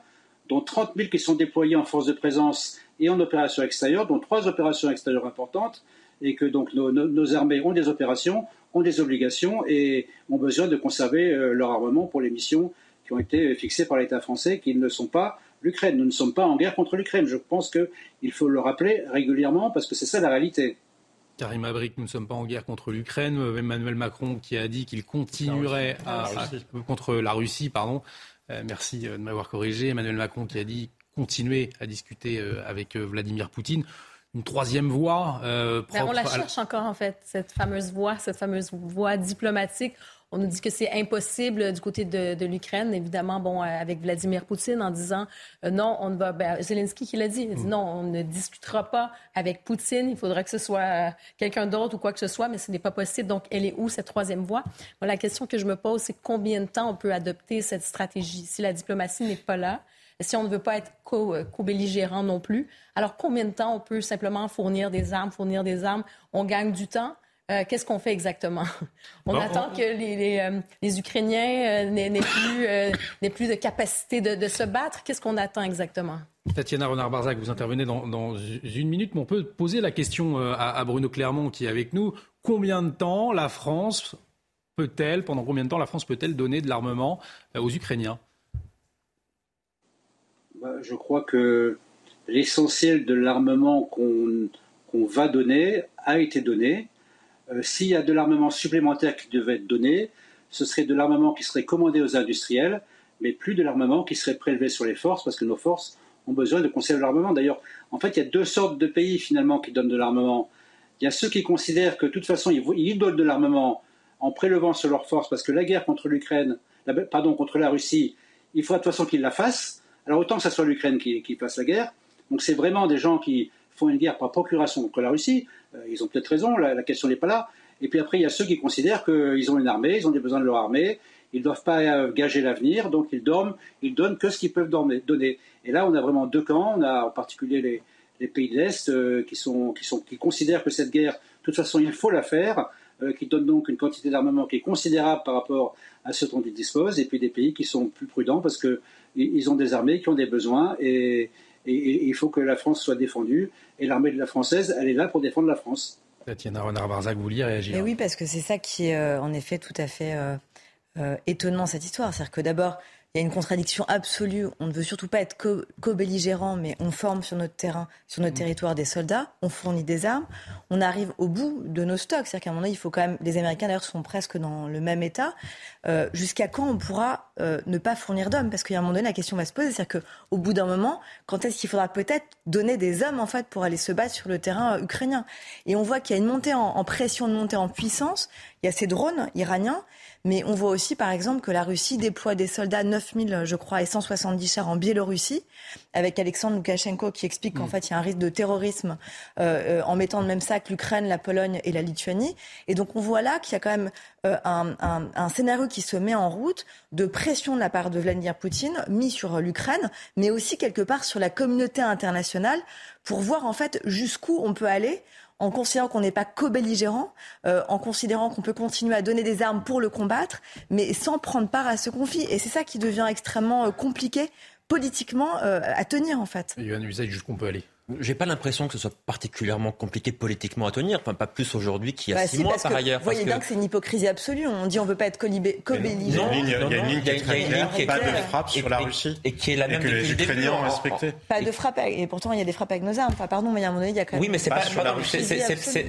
dont 30 000 qui sont déployés en force de présence et en opération extérieure, dont trois opérations extérieures importantes, et que donc nos, armées ont des opérations, ont des obligations et ont besoin de conserver euh, leur armement pour les missions qui ont été fixées par l'État français, qui ne sont pas l'Ukraine. Nous ne sommes pas en guerre contre l'Ukraine. Je pense qu'il faut le rappeler régulièrement parce que c'est ça la réalité. Karim Abrik, nous ne sommes pas en guerre contre l'Ukraine. Emmanuel Macron qui a dit qu'il continuerait à, contre la Russie, pardon. merci de m'avoir corrigé. Emmanuel Macron qui a dit continuer à discuter avec Vladimir Poutine une troisième voie euh, ben, On la cherche encore, en fait, cette fameuse voie, cette fameuse voie diplomatique. On nous dit que c'est impossible du côté de, l'Ukraine, évidemment, bon, euh, avec Vladimir Poutine, en disant euh, non, on ne va. Ben, Zelensky qui l'a dit, il dit mm. non, on ne discutera pas avec Poutine. Il faudra que ce soit quelqu'un d'autre ou quoi que ce soit, mais ce n'est pas possible. Donc, elle est où cette troisième voie? La question que je me pose, c'est combien de temps on peut adopter cette stratégie? Si la diplomatie n'est pas là si on ne veut pas être co-belligérant non plus, alors combien de temps on peut simplement fournir des armes, fournir des armes? On gagne du temps. Euh, qu'est-ce qu'on fait exactement? On attend que les, euh, Ukrainiens euh, n'aient plus, de capacité de, se battre. Qu'est-ce qu'on attend exactement? Tatiana Renard-Barzac, vous intervenez dans, une minute, mais on peut poser la question à Bruno Clermont qui est avec nous. Combien de temps la France peut-elle, pendant combien de temps la France peut-elle donner de l'armement aux Ukrainiens? Je crois que l'essentiel de l'armement qu'on va donner a été donné. Euh, s'il y a de l'armement supplémentaire qui devait être donné, ce serait de l'armement qui serait commandé aux industriels, mais plus de l'armement qui serait prélevé sur les forces, parce que nos forces ont besoin de conserver l'armement. D'ailleurs, en fait, il y a deux sortes de pays finalement qui donnent de l'armement. Il y a ceux qui considèrent que de toute façon, ils, donnent de l'armement en prélevant sur leurs forces, parce que la guerre contre l'Ukraine, pardon, contre la Russie, il faut de toute façon qu'ils la fassent. Alors autant que ce soit l'Ukraine qui, qui, la guerre, donc c'est vraiment des gens qui font une guerre par procuration contre la Russie, euh, ils ont peut-être raison, la, question n'est pas là. Et puis après, il y a ceux qui considèrent qu'ils ont une armée, ils ont des besoins de leur armée, ils ne doivent pas euh, gager l'avenir, donc ils dorment, ils donnent que ce qu'ils peuvent donner. Et là, on a vraiment deux camps, on a en particulier les, les pays de l'Est euh, qui, sont, qui, sont, qui considèrent que cette guerre, de toute façon, il faut la faire, qui donnent donc une quantité d'armement qui est considérable par rapport à ce dont ils disposent, et puis des pays qui sont plus prudents parce que ils ont des armées qui ont des besoins et, il faut que la France soit défendue. Et l'armée de la française, elle est là pour défendre la France. Tatiana Renard-Barzac, vous vouliez réagir Oui, parce que c'est ça qui est euh, en effet tout à fait euh, euh, étonnant, cette histoire. C'est-à-dire que d'abord, il y a une contradiction absolue. On ne veut surtout pas être co-belligérant, mais on forme sur notre terrain, sur notre mmh. territoire des soldats, on fournit des armes, on arrive au bout de nos stocks. C'est-à-dire qu'à un moment donné, il faut quand même. Les Américains d'ailleurs sont presque dans le même état. Euh, jusqu'à quand on pourra euh, ne pas fournir d'hommes? Parce qu'à un moment donné, la question va se poser, c'est-à-dire qu'au bout d'un moment, quand est-ce qu'il faudra peut-être donner des hommes en fait pour aller se battre sur le terrain euh, ukrainien? Et on voit qu'il y a une montée en, en pression, une montée en puissance. Il y a ces drones iraniens. Mais on voit aussi, par exemple, que la Russie déploie des soldats, 9000, je crois, et 170 chars en Biélorussie, avec Alexandre Loukachenko qui explique qu'en mm. fait, il y a un risque de terrorisme euh, euh, en mettant le même sac l'Ukraine, la Pologne et la Lituanie. Et donc, on voit là qu'il y a quand même euh, un, un, un, scénario qui se met en route de pression de la part de Vladimir Poutine, mis sur l'Ukraine, mais aussi quelque part sur la communauté internationale, pour voir en fait jusqu'où on peut aller en considérant qu'on n'est pas co-belligérant, euh, en considérant qu'on peut continuer à donner des armes pour le combattre, mais sans prendre part à ce conflit. Et c'est ça qui devient extrêmement euh, compliqué politiquement euh, à tenir en fait. Il y a un usage peut aller. J'ai pas l'impression que ce soit particulièrement compliqué politiquement à tenir, enfin pas plus aujourd'hui qu'il y a bah, six mois par ailleurs. Vous voyez bien que c'est une hypocrisie absolue. On dit on veut pas être co-belligérant. Il y a une ligne qui est très claire, pas de frappe sur la Russie et qui est la même que les Ukrainiens ont respecté. Pas de frappe et pourtant il y a des frappes avec nos armes. Enfin pardon, mais il y a un moment donné il y a quand même. Oui, mais c'est pas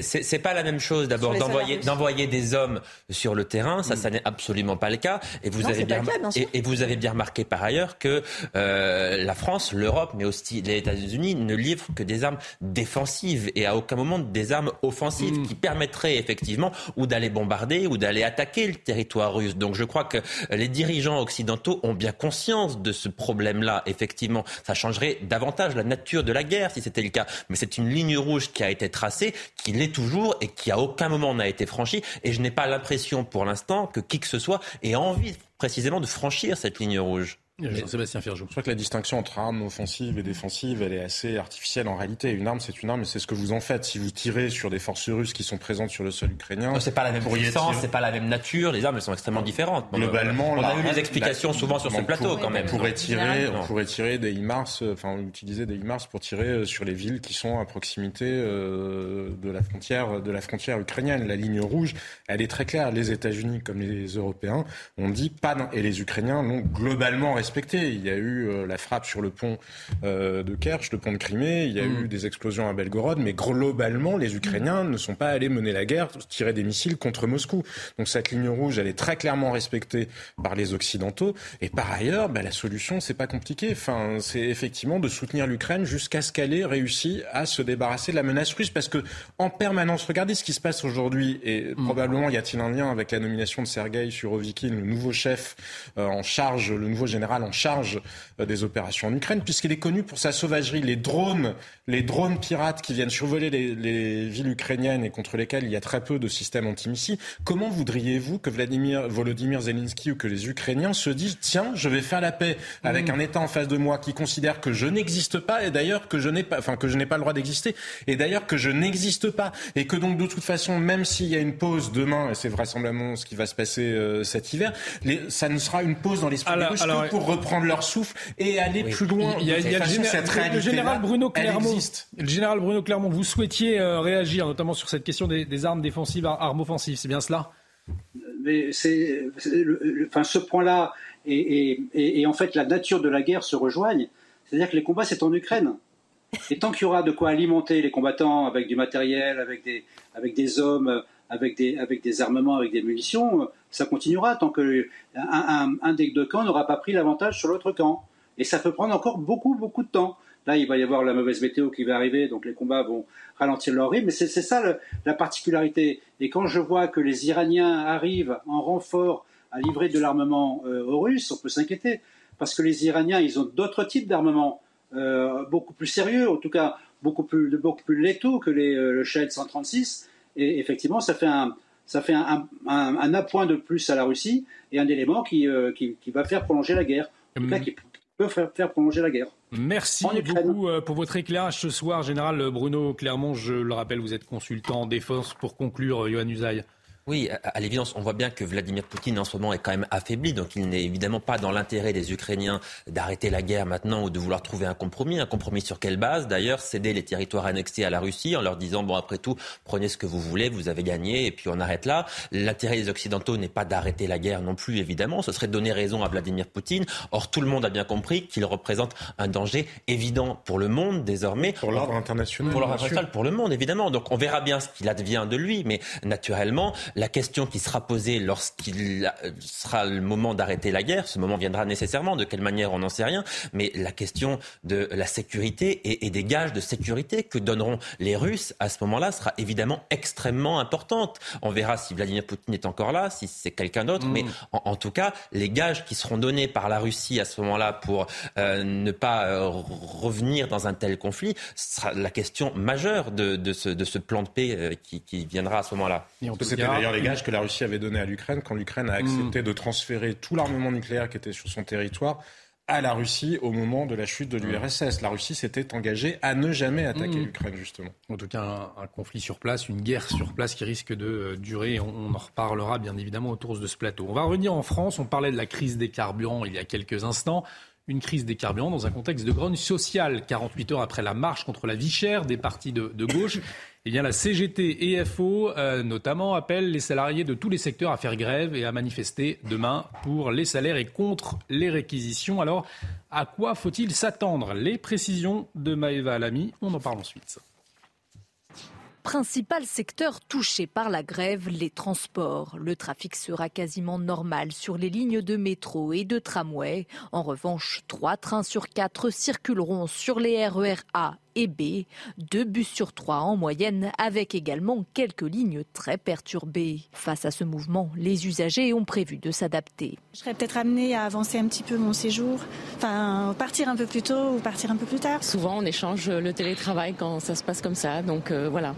c'est pas la même chose d'abord d'envoyer d'envoyer des hommes sur le terrain. Ça, ça n'est absolument pas le cas. Et vous avez bien et vous avez bien remarqué par ailleurs que euh, la France, l'Europe, mais aussi les États-Unis ne livrent que des armes défensives et à aucun moment des armes offensives mm. qui permettraient effectivement ou d'aller bombarder ou d'aller attaquer le territoire russe. Donc je crois que les dirigeants occidentaux ont bien conscience de ce problème-là. Effectivement, ça changerait davantage la nature de la guerre si c'était le cas. Mais c'est une ligne rouge qui a été tracée, qui l'est toujours et qui à aucun moment n'a été franchie. Et je n'ai pas l'impression pour l'instant que qui que ce soit ait envie précisément de franchir cette ligne rouge. Sébastien Ferjou. Je crois que la distinction entre armes offensives et défensives, elle est assez artificielle en réalité. Une arme, c'est une arme, et c'est ce que vous en faites. Si vous tirez sur des forces russes qui sont présentes sur le sol ukrainien, c'est pas la même puissance, c'est pas la même nature. Les armes, elles sont extrêmement différentes. Globalement, on a eu des explications souvent sur ce plateau quand même. On pourrait tirer, on pourrait tirer des IMARS, enfin utiliser des IMARS pour tirer euh, sur les villes qui sont à proximité euh, de la frontière, de la frontière ukrainienne. La ligne rouge, elle est très claire. Les États-Unis comme les Européens ont dit pas et les Ukrainiens l'ont globalement respecté. Il y a eu euh, la frappe sur le pont euh, de Kerch, le pont de Crimée, il y a mm. eu des explosions à Belgorod, mais globalement, les Ukrainiens ne sont pas allés mener la guerre, tirer des missiles contre Moscou. Donc cette ligne rouge, elle est très clairement respectée par les Occidentaux. Et par ailleurs, bah, la solution, c'est pas compliqué. Enfin, c'est effectivement de soutenir l'Ukraine jusqu'à ce qu'elle ait réussi à se débarrasser de la menace russe, parce que en permanence, regardez ce qui se passe aujourd'hui, et mm. probablement y a-t-il un lien avec la nomination de Sergei Surovikin, le nouveau chef euh, en charge, le nouveau général en charge euh, des opérations en Ukraine, puisqu'il est connu pour sa sauvagerie. Les drones, les drones pirates qui viennent survoler les, villes ukrainiennes et contre lesquelles il y a très peu de systèmes antimissiles. Comment voudriez-vous que Vladimir Volodymyr Zelensky ou que les Ukrainiens se disent tiens, je vais faire la paix avec mm. un État en face de moi qui considère que je n'existe pas et d'ailleurs que je n'ai pas, enfin que je n'ai pas le droit d'exister et d'ailleurs que je n'existe pas et que donc de toute façon, même s'il y a une pause demain et c'est vraisemblablement ce qui va se passer euh, cet hiver, les, ça ne sera une pause dans l'esprit des Russes pour reprendre leur souffle et aller plus loin. Il y a, il y a le, général Bruno Clermont. Le général Bruno Clermont, vous souhaitiez euh, réagir notamment sur cette question des, des armes défensives, armes offensives, c'est bien cela? Mais c'est, enfin, ce point-là et, et, et, en fait la nature de la guerre se rejoignent. C'est-à-dire que les combats c'est en Ukraine. Et tant qu'il y aura de quoi alimenter les combattants avec du matériel, avec des, avec des hommes, avec des, armements, avec des munitions, ça continuera tant que un, un, des deux camps n'aura pas pris l'avantage sur l'autre camp. Et ça peut prendre encore beaucoup, beaucoup de temps. Là, il va y avoir la mauvaise météo qui va arriver, donc les combats vont ralentir leur rythme. Mais c'est ça la particularité. Et quand je vois que les Iraniens arrivent en renfort à livrer de l'armement euh, aux Russes, on peut s'inquiéter. Parce que les Iraniens, ils ont d'autres types d'armements, euh, beaucoup plus sérieux, en tout cas beaucoup plus, beaucoup plus létaux que les, euh, le Shahed 136. Et effectivement, ça fait un, ça fait un, un, appoint de plus à la Russie et un élément qui, euh, qui, va faire prolonger la guerre. En tout cas, hum. qui peut faire, faire prolonger la guerre. Merci beaucoup euh, pour votre éclairage ce soir, Général Bruno Clermont. Je le rappelle, vous êtes consultant en défense. Pour conclure, Johan Usaï. Oui, à, l'évidence, on voit bien que Vladimir Poutine en ce moment est quand même affaibli, donc il n'est évidemment pas dans l'intérêt des Ukrainiens d'arrêter la guerre maintenant ou de vouloir trouver un compromis. Un compromis sur quelle base? D'ailleurs, céder les territoires annexés à la Russie en leur disant bon après tout, prenez ce que vous voulez, vous avez gagné et puis on arrête là. L'intérêt des Occidentaux n'est pas d'arrêter la guerre non plus, évidemment. Ce serait de donner raison à Vladimir Poutine. Or, tout le monde a bien compris qu'il représente un danger évident pour le monde désormais. Pour l'ordre international. Pour l'ordre international, pour le monde évidemment. Donc on verra bien ce qu'il advient de lui, mais naturellement la question qui sera posée lorsqu'il sera le moment d'arrêter la guerre, ce moment viendra nécessairement, de quelle manière on n'en sait rien, mais la question de la sécurité et, des gages de sécurité que donneront les Russes à ce moment-là sera évidemment extrêmement importante. On verra si Vladimir Poutine est encore là, si c'est quelqu'un d'autre, mais mm. en, tout cas, les gages qui seront donnés par la Russie à ce moment-là pour euh, ne pas euh, revenir dans un tel conflit sera la question majeure de, ce, de ce, plan de paix euh, qui, qui, viendra à ce moment-là. D'ailleurs les gages que la Russie avait donné à l'Ukraine quand l'Ukraine a accepté mm. de transférer tout l'armement nucléaire qui était sur son territoire à la Russie au moment de la chute de l'URSS. La Russie s'était engagée à ne jamais attaquer mm. l'Ukraine, justement. En tout cas, un, conflit sur place, une guerre sur place qui risque de euh, durer. On, on, en reparlera bien évidemment autour de ce plateau. On va revenir en France. On parlait de la crise des carburants il y a quelques instants une crise des carburants dans un contexte de grogne sociale. 48 heures après la marche contre la vie chère des partis de, gauche, eh la CGT et FO euh, notamment appellent les salariés de tous les secteurs à faire grève et à manifester demain pour les salaires et contre les réquisitions. Alors, à quoi faut-il s'attendre? Les précisions de Maëva Alami, on en parle ensuite. Principal secteur touché par la grève, les transports. Le trafic sera quasiment normal sur les lignes de métro et de tramway. En revanche, trois trains sur quatre circuleront sur les RER A et B, deux bus sur trois en moyenne, avec également quelques lignes très perturbées. Face à ce mouvement, les usagers ont prévu de s'adapter. Je serais peut-être amené à avancer un petit peu mon séjour, enfin partir un peu plus tôt ou partir un peu plus tard. Souvent, on échange le télétravail quand ça se passe comme ça, donc euh, voilà,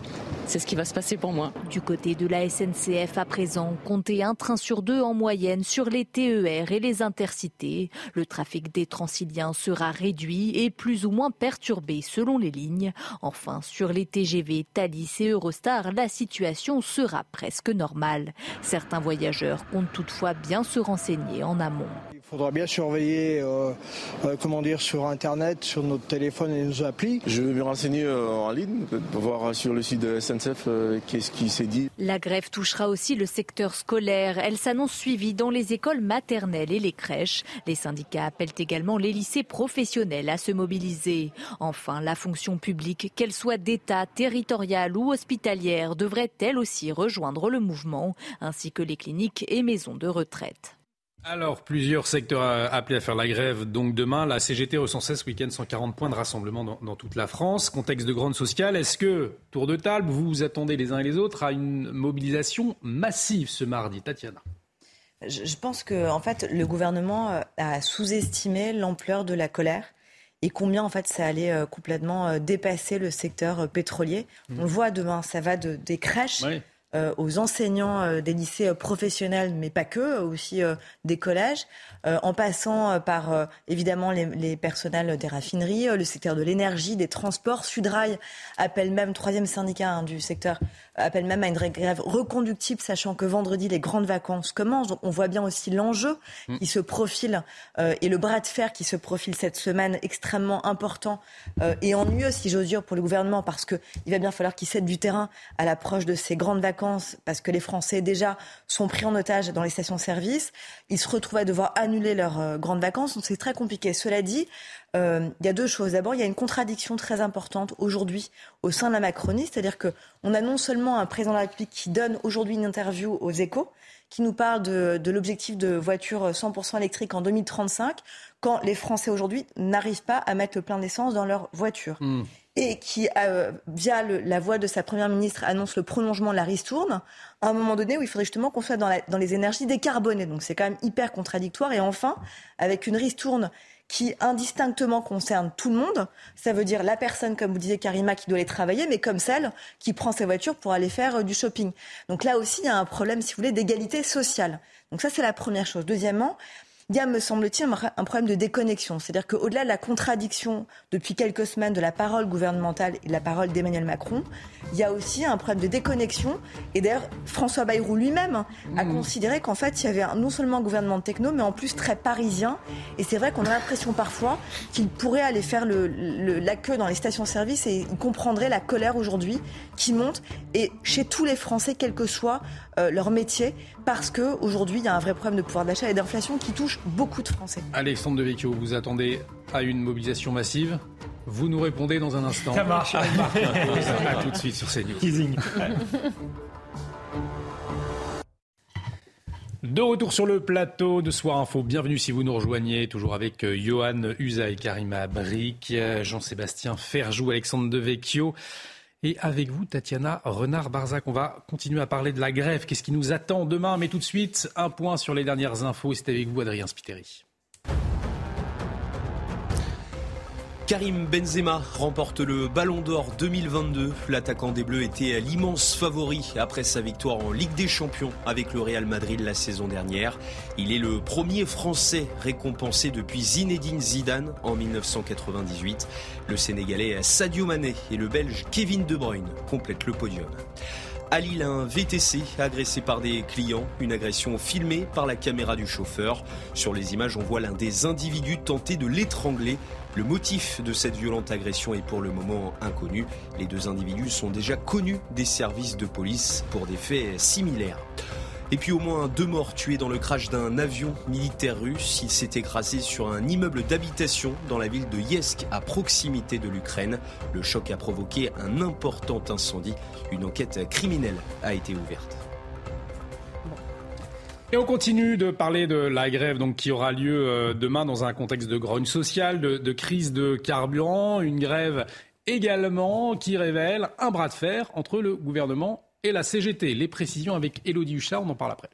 c'est ce qui va se passer pour moi. Du côté de la SNCF à présent, comptez un train sur deux en moyenne sur les TER et les intercités. Le trafic des Transiliens sera réduit et plus ou moins perturbé selon les lignes. Enfin, sur les TGV Thalys et Eurostar, la situation sera presque normale. Certains voyageurs comptent toutefois bien se renseigner en amont. Il faudra bien surveiller, euh, euh, comment dire, sur Internet, sur notre téléphone et nos applis. Je vais me renseigner euh, en ligne pour voir sur le site de SNCF qu'est-ce qui s'est dit. La grève touchera aussi le secteur scolaire. Elle s'annonce suivie dans les écoles maternelles et les crèches. Les syndicats appellent également les lycées professionnels à se mobiliser. Enfin, la fonction publique, qu'elle soit d'État, territoriale ou hospitalière, devrait elle aussi rejoindre le mouvement, ainsi que les cliniques et maisons de retraite. Alors, plusieurs secteurs appelés à faire la grève. Donc demain, la CGT recensait ce week-end 140 points de rassemblement dans, toute la France. Contexte de grande sociale. Est-ce que, tour de table, vous vous attendez les uns et les autres à une mobilisation massive ce mardi? Tatiana je pense que, en fait, le gouvernement euh, a sous-estimé l'ampleur de la colère et combien en fait ça allait euh, complètement euh, dépasser le secteur pétrolier. Mmh. On le voit demain, ça va de, des crèches. Aux enseignants euh, des lycées euh, professionnels, mais pas que, aussi des collèges, en passant par évidemment les, les, personnels des raffineries, le secteur de l'énergie, des transports. Sudrail appelle même, troisième syndicat hein, du secteur, appelle même à une grève reconductible, sachant que vendredi, les grandes vacances commencent. Donc on voit bien aussi l'enjeu mm. qui se profile et le bras de fer qui se profile cette semaine extrêmement important et ennuyeux, si j'ose dire, pour le gouvernement, parce qu'il va bien falloir qu'il cède du terrain à l'approche de ces grandes vacances parce que les Français déjà sont pris en otage dans les stations-service. Ils se retrouvent à devoir annuler leurs euh, grandes vacances, donc c'est très compliqué. Cela dit, euh, il y a deux choses. D'abord, il y a une contradiction très importante aujourd'hui au sein de la Macronie, c'est-à-dire qu'on a non seulement un président de la République qui donne aujourd'hui une interview aux échos, qui nous parle de, l'objectif de voitures 100% électriques en 2035, quand les Français aujourd'hui n'arrivent pas à mettre le plein d'essence dans leur voiture. Hmm et qui, euh, via la voix de sa première ministre, annonce le prolongement de la ristourne, à un moment donné où il faudrait justement qu'on soit dans, dans, les énergies décarbonées. Donc c'est quand même hyper contradictoire. Et enfin, avec une ristourne qui indistinctement concerne tout le monde, ça veut dire la personne, comme vous disiez Karima, qui doit aller travailler, mais comme celle qui prend sa voiture pour aller faire euh, du shopping. Donc là aussi, il y a un problème, si vous voulez, d'égalité sociale. Donc ça, c'est la première chose. Deuxièmement, il y a, me semble-t-il, un problème de déconnexion. C'est-à-dire qu'au-delà de la contradiction depuis quelques semaines de la parole gouvernementale et de la parole d'Emmanuel Macron, il y a aussi un problème de déconnexion. Et d'ailleurs, François Bayrou lui-même a mmh. considéré qu'en fait, il y avait non seulement un gouvernement de techno, mais en plus très parisien. Et c'est vrai qu'on a l'impression parfois qu'il pourrait aller faire le, la queue dans les stations-service et il comprendrait la colère aujourd'hui qui monte. Et chez tous les Français, quel que soit euh, leur métier, parce qu'aujourd'hui, il y a un vrai problème de pouvoir d'achat et d'inflation qui touche beaucoup de Français. Alexandre Devecchio, vous attendez à une mobilisation massive vous nous répondez dans un instant. Ça marche. à tout de suite sur CNews. Teasing. De retour sur le plateau de Soir Info. Bienvenue si vous nous rejoignez, toujours avec euh, Johan Usa et Karima Bric, euh, Jean-Sébastien Ferjou, Alexandre Devecchio. Et avec vous, Tatiana Renard-Barzac, on va continuer à parler de la grève. Qu'est-ce qui nous attend demain? Mais tout de suite, un point sur les dernières infos. C'est avec vous, Adrien Spiteri. Karim Benzema remporte le Ballon d'Or 2022. L'attaquant des Bleus était l'immense favori après sa victoire en Ligue des Champions avec le Real Madrid la saison dernière. Il est le premier Français récompensé depuis Zinedine Zidane en 1998. Le Sénégalais Sadio Mané et le Belge Kevin De Bruyne complètent le podium. À Lille, un VTC agressé par des clients, une agression filmée par la caméra du chauffeur. Sur les images, on voit l'un des individus tenter de l'étrangler. Le motif de cette violente agression est pour le moment inconnu. Les deux individus sont déjà connus des services de police pour des faits similaires. Et puis au moins deux morts tués dans le crash d'un avion militaire russe. Il s'est écrasé sur un immeuble d'habitation dans la ville de Yesk à proximité de l'Ukraine. Le choc a provoqué un important incendie. Une enquête criminelle a été ouverte. Et on continue de parler de la grève donc, qui aura lieu euh, demain dans un contexte de grogne sociale, de, crise de carburant, une grève également qui révèle un bras de fer entre le gouvernement et la CGT. Les précisions avec Elodie Huchard, on en parle après.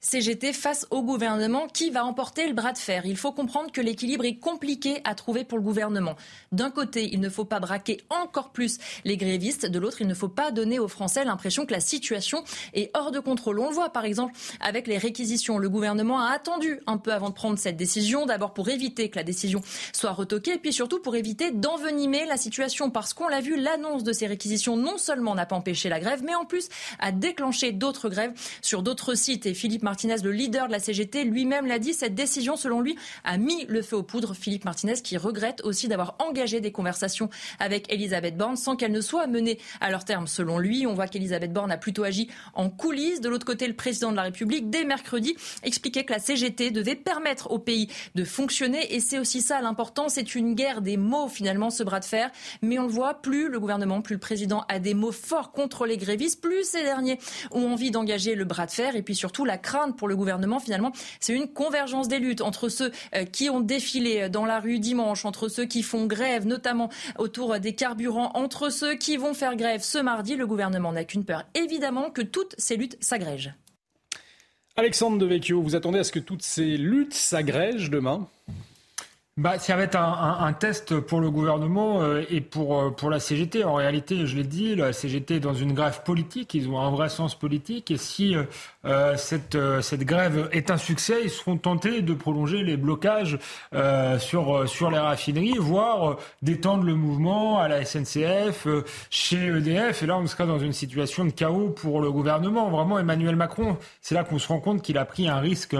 CGT face au gouvernement qui va emporter le bras de fer. Il faut comprendre que l'équilibre est compliqué à trouver pour le gouvernement. D'un côté, il ne faut pas braquer encore plus les grévistes. De l'autre, il ne faut pas donner aux Français l'impression que la situation est hors de contrôle. On le voit par exemple avec les réquisitions. Le gouvernement a attendu un peu avant de prendre cette décision. D'abord pour éviter que la décision soit retoquée et puis surtout pour éviter d'envenimer la situation. Parce qu'on l'a vu, l'annonce de ces réquisitions non seulement n'a pas empêché la grève, mais en plus a déclenché d'autres grèves sur d'autres sites. Et Philippe Martinez, le leader de la CGT, lui-même l'a dit, cette décision, selon lui, a mis le feu aux poudres. Philippe Martinez qui regrette aussi d'avoir engagé des conversations avec Elisabeth Borne sans qu'elles ne soient menées à leur terme. Selon lui, on voit qu'Elisabeth Borne a plutôt agi en coulisses. De l'autre côté, le président de la République, dès mercredi, expliquait que la CGT devait permettre au pays de fonctionner. Et c'est aussi ça l'important. C'est une guerre des mots, finalement, ce bras de fer. Mais on le voit, plus le gouvernement, plus le président a des mots forts contre les grévistes, plus ces derniers ont envie d'engager le bras de fer. Et puis surtout, la crainte pour le gouvernement, finalement, c'est une convergence des luttes entre ceux euh, qui ont défilé dans la rue dimanche, entre ceux qui font grève, notamment autour des carburants, entre ceux qui vont faire grève ce mardi. Le gouvernement n'a qu'une peur, évidemment, que toutes ces luttes s'agrègent. Alexandre Devecchio, vous attendez à ce que toutes ces luttes s'agrègent demain? Bah, ça va être un, un, test pour le gouvernement euh, et pour, euh, pour la CGT. En réalité, je l'ai dit, la CGT est dans une grève politique, ils ont un vrai sens politique. Et si euh, cette, cette grève est un succès, ils seront tentés de prolonger les blocages sur, sur les raffineries, voire d'étendre le mouvement à la SNCF, chez EDF. Et là, on sera dans une situation de chaos pour le gouvernement. Vraiment, Emmanuel Macron, c'est là qu'on se rend compte qu'il a pris un risque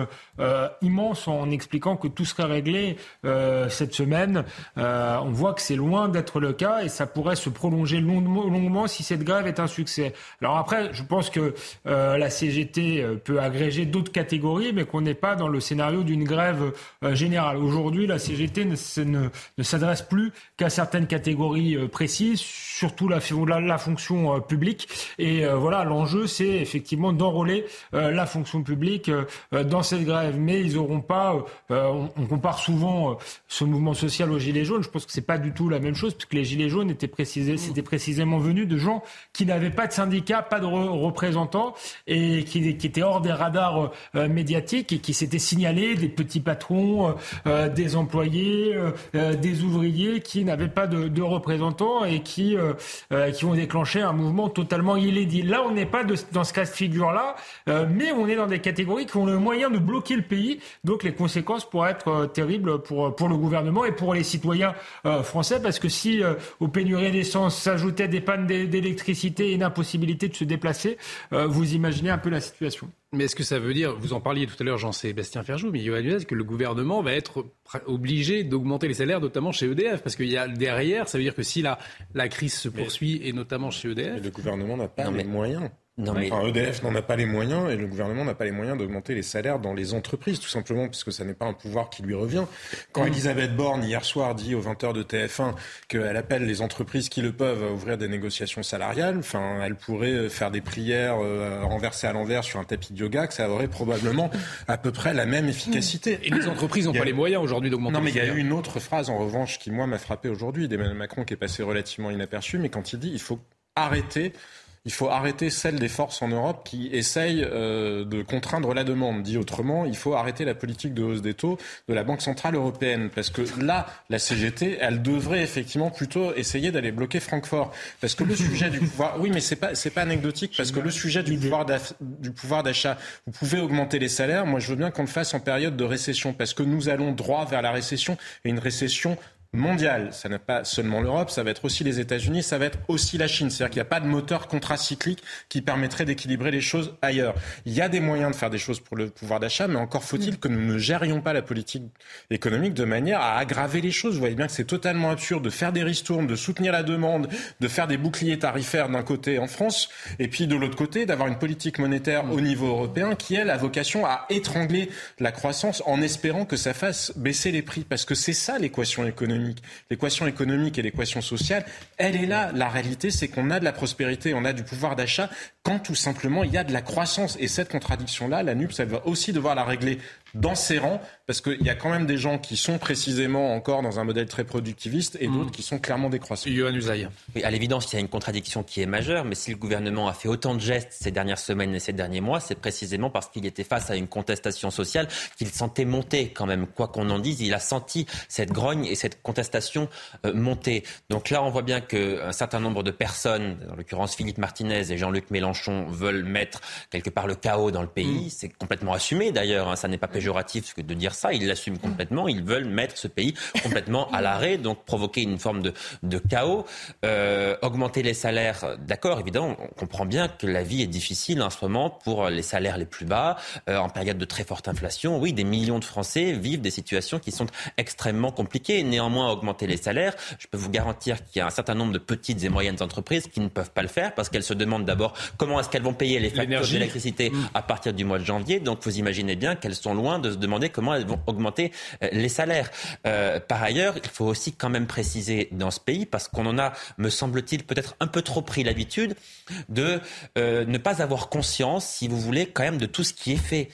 immense en expliquant que tout serait réglé. Euh, cette semaine. Euh, on voit que c'est loin d'être le cas et ça pourrait se prolonger longuement si cette grève est un succès. Alors après, je pense que euh, la CGT peut agréger d'autres catégories, mais qu'on n'est pas dans le scénario d'une grève générale. Aujourd'hui, la CGT ne, ne, ne s'adresse plus qu'à certaines catégories précises, surtout la, la, la fonction publique. Et voilà, l'enjeu, c'est effectivement d'enrôler la fonction publique dans cette grève. Mais ils n'auront pas, on, on, compare souvent ce mouvement social aux Gilets jaunes, je pense que c'est pas du tout la même chose, puisque les Gilets jaunes étaient précisés, c'était précisément venu de gens qui n'avaient pas de syndicats, pas de représentants, et qui, qui, étaient hors des radars euh, médiatiques et qui s'étaient signalés des petits patrons, euh, euh, des employés, des ouvriers qui n'avaient pas de, représentants et qui, qui ont déclenché un mouvement totalement illédit. Là, on n'est pas dans ce cas de figure-là, mais on est dans des catégories qui ont le moyen de bloquer le pays, donc les conséquences pourraient être terribles pour, pour le gouvernement et pour les citoyens euh, français, parce que si euh, aux pénuries d'essence s'ajoutaient des pannes d'électricité et une impossibilité de se déplacer, euh, vous imaginez un peu la situation. Mais est-ce que ça veut dire, vous en parliez tout à l'heure, Jean-Sébastien Ferjou, mais Yohann que le gouvernement va être obligé d'augmenter les salaires, notamment chez EDF Parce qu'il y a derrière, ça veut dire que si la, la crise se poursuit, et notamment chez EDF. le gouvernement n'a pas les moyens. Non, mais... enfin, EDF n'en a pas les moyens et le gouvernement n'a pas les moyens d'augmenter les salaires dans les entreprises, tout simplement, puisque ça n'est pas un pouvoir qui lui revient. Quand. Elisabeth Borne, hier soir, dit aux 20h de TF1 qu'elle appelle les entreprises qui le peuvent à ouvrir des négociations salariales, enfin, elle pourrait faire des prières euh, renversées à l'envers sur un tapis de yoga, que ça aurait probablement à peu près la même efficacité. Et les entreprises n'ont pas les moyens aujourd'hui d'augmenter Non, mais il y a eu une autre phrase, en revanche, qui, moi, m'a frappé aujourd'hui, d'Emmanuel Macron, qui est passé relativement inaperçu, mais quand il dit il faut arrêter il faut arrêter celle des forces en Europe qui essayent euh, de contraindre la demande. Dit autrement, il faut arrêter la politique de hausse des taux de la Banque Centrale Européenne. Parce que là, la CGT, elle devrait effectivement plutôt essayer d'aller bloquer Francfort. Parce que le sujet du pouvoir... Oui, mais c'est pas, c'est pas anecdotique. Parce que le sujet du pouvoir, du pouvoir d'achat, vous pouvez augmenter les salaires. Moi, je veux bien qu'on le fasse en période de récession. Parce que nous allons droit vers la récession et une récession mondiale. Ça n'est pas seulement l'Europe, ça va être aussi les États-Unis, ça va être aussi la Chine. C'est-à-dire qu'il n'y a pas de moteur contracyclique qui permettrait d'équilibrer les choses ailleurs. Il y a des moyens de faire des choses pour le pouvoir d'achat, mais encore faut-il mm. que nous ne gérions pas la politique économique de manière à aggraver les choses. Vous voyez bien que c'est totalement absurde de faire des ristournes, de soutenir la demande, de faire des boucliers tarifaires d'un côté en France, et puis de l'autre côté d'avoir une politique monétaire mm. au niveau européen qui, elle, a vocation à étrangler la croissance en espérant que ça fasse baisser les prix. Parce que c'est ça l'équation économique l'équation économique et l'équation sociale, elle est là. La réalité, c'est qu'on a de la prospérité, on a du pouvoir d'achat quand tout simplement il y a de la croissance. Et cette contradiction-là, la NUPS, elle va aussi devoir la régler dans ses rangs, parce qu'il y a quand même des gens qui sont précisément encore dans un modèle très productiviste et d'autres mm. qui sont clairement décroissants. Oui, à l'évidence, il y a une contradiction qui est majeure, mais si le gouvernement a fait autant de gestes ces dernières semaines et ces derniers mois, c'est précisément parce qu'il était face à une contestation sociale qu'il sentait monter quand même. Quoi qu'on en dise, il a senti cette grogne et cette contestation euh, monter. Donc là, on voit bien qu'un certain nombre de personnes, en l'occurrence Philippe Martinez et Jean-Luc Mélenchon, veulent mettre quelque part le chaos dans le pays. Mm. C'est complètement assumé d'ailleurs, hein, ça n'est pas péjoratif péjoratif que de dire ça. Ils l'assument complètement. Ils veulent mettre ce pays complètement à l'arrêt, donc provoquer une forme de, de chaos, euh, augmenter les salaires. D'accord, évidemment, on comprend bien que la vie est difficile en ce moment pour les salaires les plus bas, euh, en période de très forte inflation. Oui, des millions de Français vivent des situations qui sont extrêmement compliquées. Néanmoins, augmenter les salaires, je peux vous garantir qu'il y a un certain nombre de petites et moyennes entreprises qui ne peuvent pas le faire parce qu'elles se demandent d'abord comment est-ce qu'elles vont payer les factures d'électricité mm. à partir du mois de janvier. Donc vous imaginez bien qu'elles sont loin de se demander comment elles vont augmenter euh, les salaires. Euh, par ailleurs, il faut aussi quand même préciser dans ce pays, parce qu'on en a, me semble-t-il, peut-être un peu trop pris l'habitude de euh, ne pas avoir conscience, si vous voulez, quand même de tout ce qui est fait.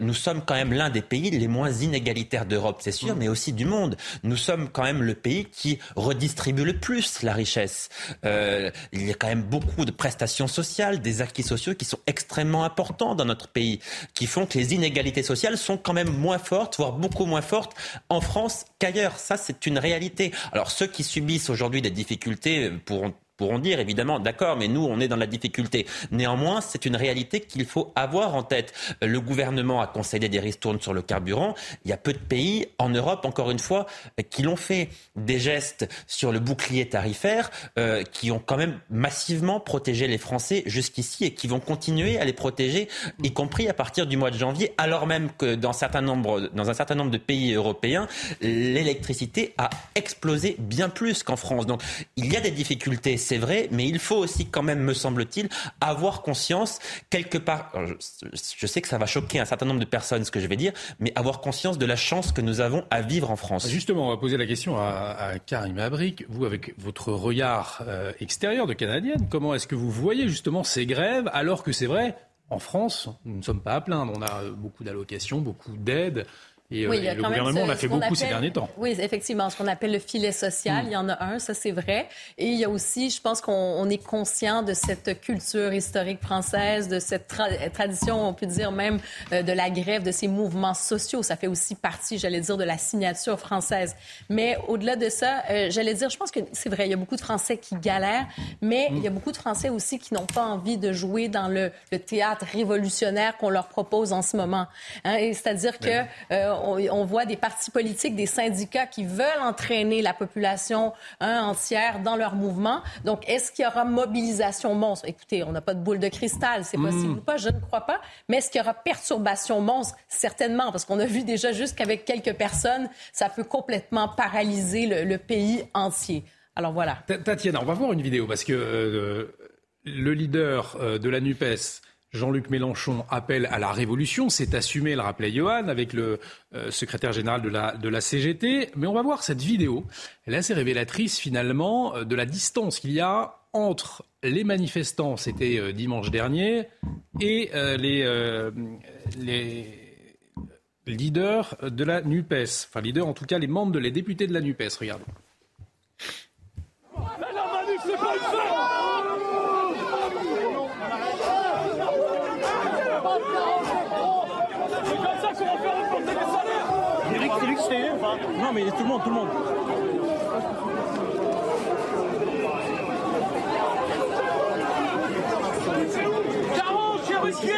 nous sommes quand même l'un des pays les moins inégalitaires d'Europe, c'est sûr, mais aussi du monde. Nous sommes quand même le pays qui redistribue le plus la richesse. il y a quand même beaucoup de prestations sociales, des acquis sociaux qui sont extrêmement importants dans notre pays, qui font que les inégalités sociales sont quand même moins fortes, voire beaucoup moins fortes en France qu'ailleurs. Ça, c'est une réalité. Alors ceux qui subissent aujourd'hui des difficultés pourront pourront dire évidemment d'accord, mais nous on est dans la difficulté. Néanmoins, c'est une réalité qu'il faut avoir en tête. Le gouvernement a concédé des ristournes sur le carburant. Il y a peu de pays en Europe, encore une fois, qui l'ont fait. Des gestes sur le bouclier tarifaire euh, qui ont quand même massivement protégé les Français jusqu'ici et qui vont continuer à les protéger, y compris à partir du mois de janvier, alors même que dans un certain nombre de pays européens, l'électricité a explosé bien plus qu'en France. Donc il y a des difficultés c'est vrai, mais il faut aussi quand même, me semble-t-il, avoir conscience quelque part. Je, sais que ça va choquer un certain nombre de personnes ce que je vais dire, mais avoir conscience de la chance que nous avons à vivre en France. Justement, on va poser la question à, Karim Abric. Vous, avec votre regard euh, extérieur de Canadienne, comment est-ce que vous voyez justement ces grèves alors que c'est vrai, en France, nous ne sommes pas à plaindre. On a beaucoup d'allocations, beaucoup d'aides. Et, oui, euh, le gouvernement en a fait beaucoup ces derniers temps. Oui, effectivement, ce qu'on appelle le filet social, hmm. il y en a un, ça c'est vrai. Et il y a aussi, je pense qu'on est conscient de cette culture historique française, de cette tradition, on peut dire même, euh, de la grève, de ces mouvements sociaux. Ça fait aussi partie, j'allais dire, de la signature française. Mais au-delà de ça, euh, j'allais dire, je pense que c'est vrai, il y a beaucoup de Français qui galèrent, mais il y a hmm. beaucoup de Français aussi qui n'ont pas envie de jouer dans le, théâtre révolutionnaire qu'on leur propose en ce moment. Hein. C'est-à-dire que on, voit des partis politiques, des syndicats qui veulent entraîner la population hein, entière dans leur mouvement. Donc, est-ce qu'il y aura mobilisation monstre? Écoutez, on n'a pas de boule de cristal, c'est possible hmm. ou pas, je ne crois pas. Mais est-ce qu'il y aura perturbation monstre? Certainement, parce qu'on a vu déjà juste qu'avec quelques personnes, ça peut complètement paralyser le, pays entier. Alors voilà. Tatiana, on va voir une vidéo parce que euh, le leader euh, de la NUPES Jean-Luc Mélenchon appelle à la révolution, c'est assumé, le rappelait Johan, avec le euh, secrétaire général de la, CGT. Mais on va voir cette vidéo. Elle est assez révélatrice finalement euh, de la distance qu'il y a entre les manifestants, c'était euh, dimanche dernier, et les, les leaders de la NUPES. Enfin, leaders, en tout cas, les membres de les députés de la NUPES. Regardez. Non, mais tout le monde, tout le monde. Caron, chéruquier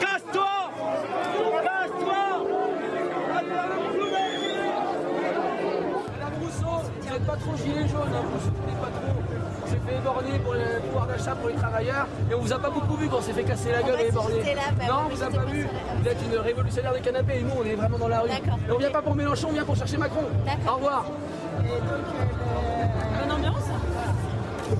Casse-toi Casse-toi Madame Rousseau, vous n'êtes pas trop gilet jaune, hein, vous soutenez pas trop. On s'est fait éborner pour le pouvoir d'achat pour les travailleurs et on vous a pas beaucoup vu quand on s'est fait casser la gueule et éborner. Bah non, on vous a pas vu. Vous êtes une révolutionnaire de canapé et nous on est vraiment dans la rue. Et on vient pas pour Mélenchon, on vient pour chercher Macron. Au revoir. Et donc, euh, bonne ambiance euh,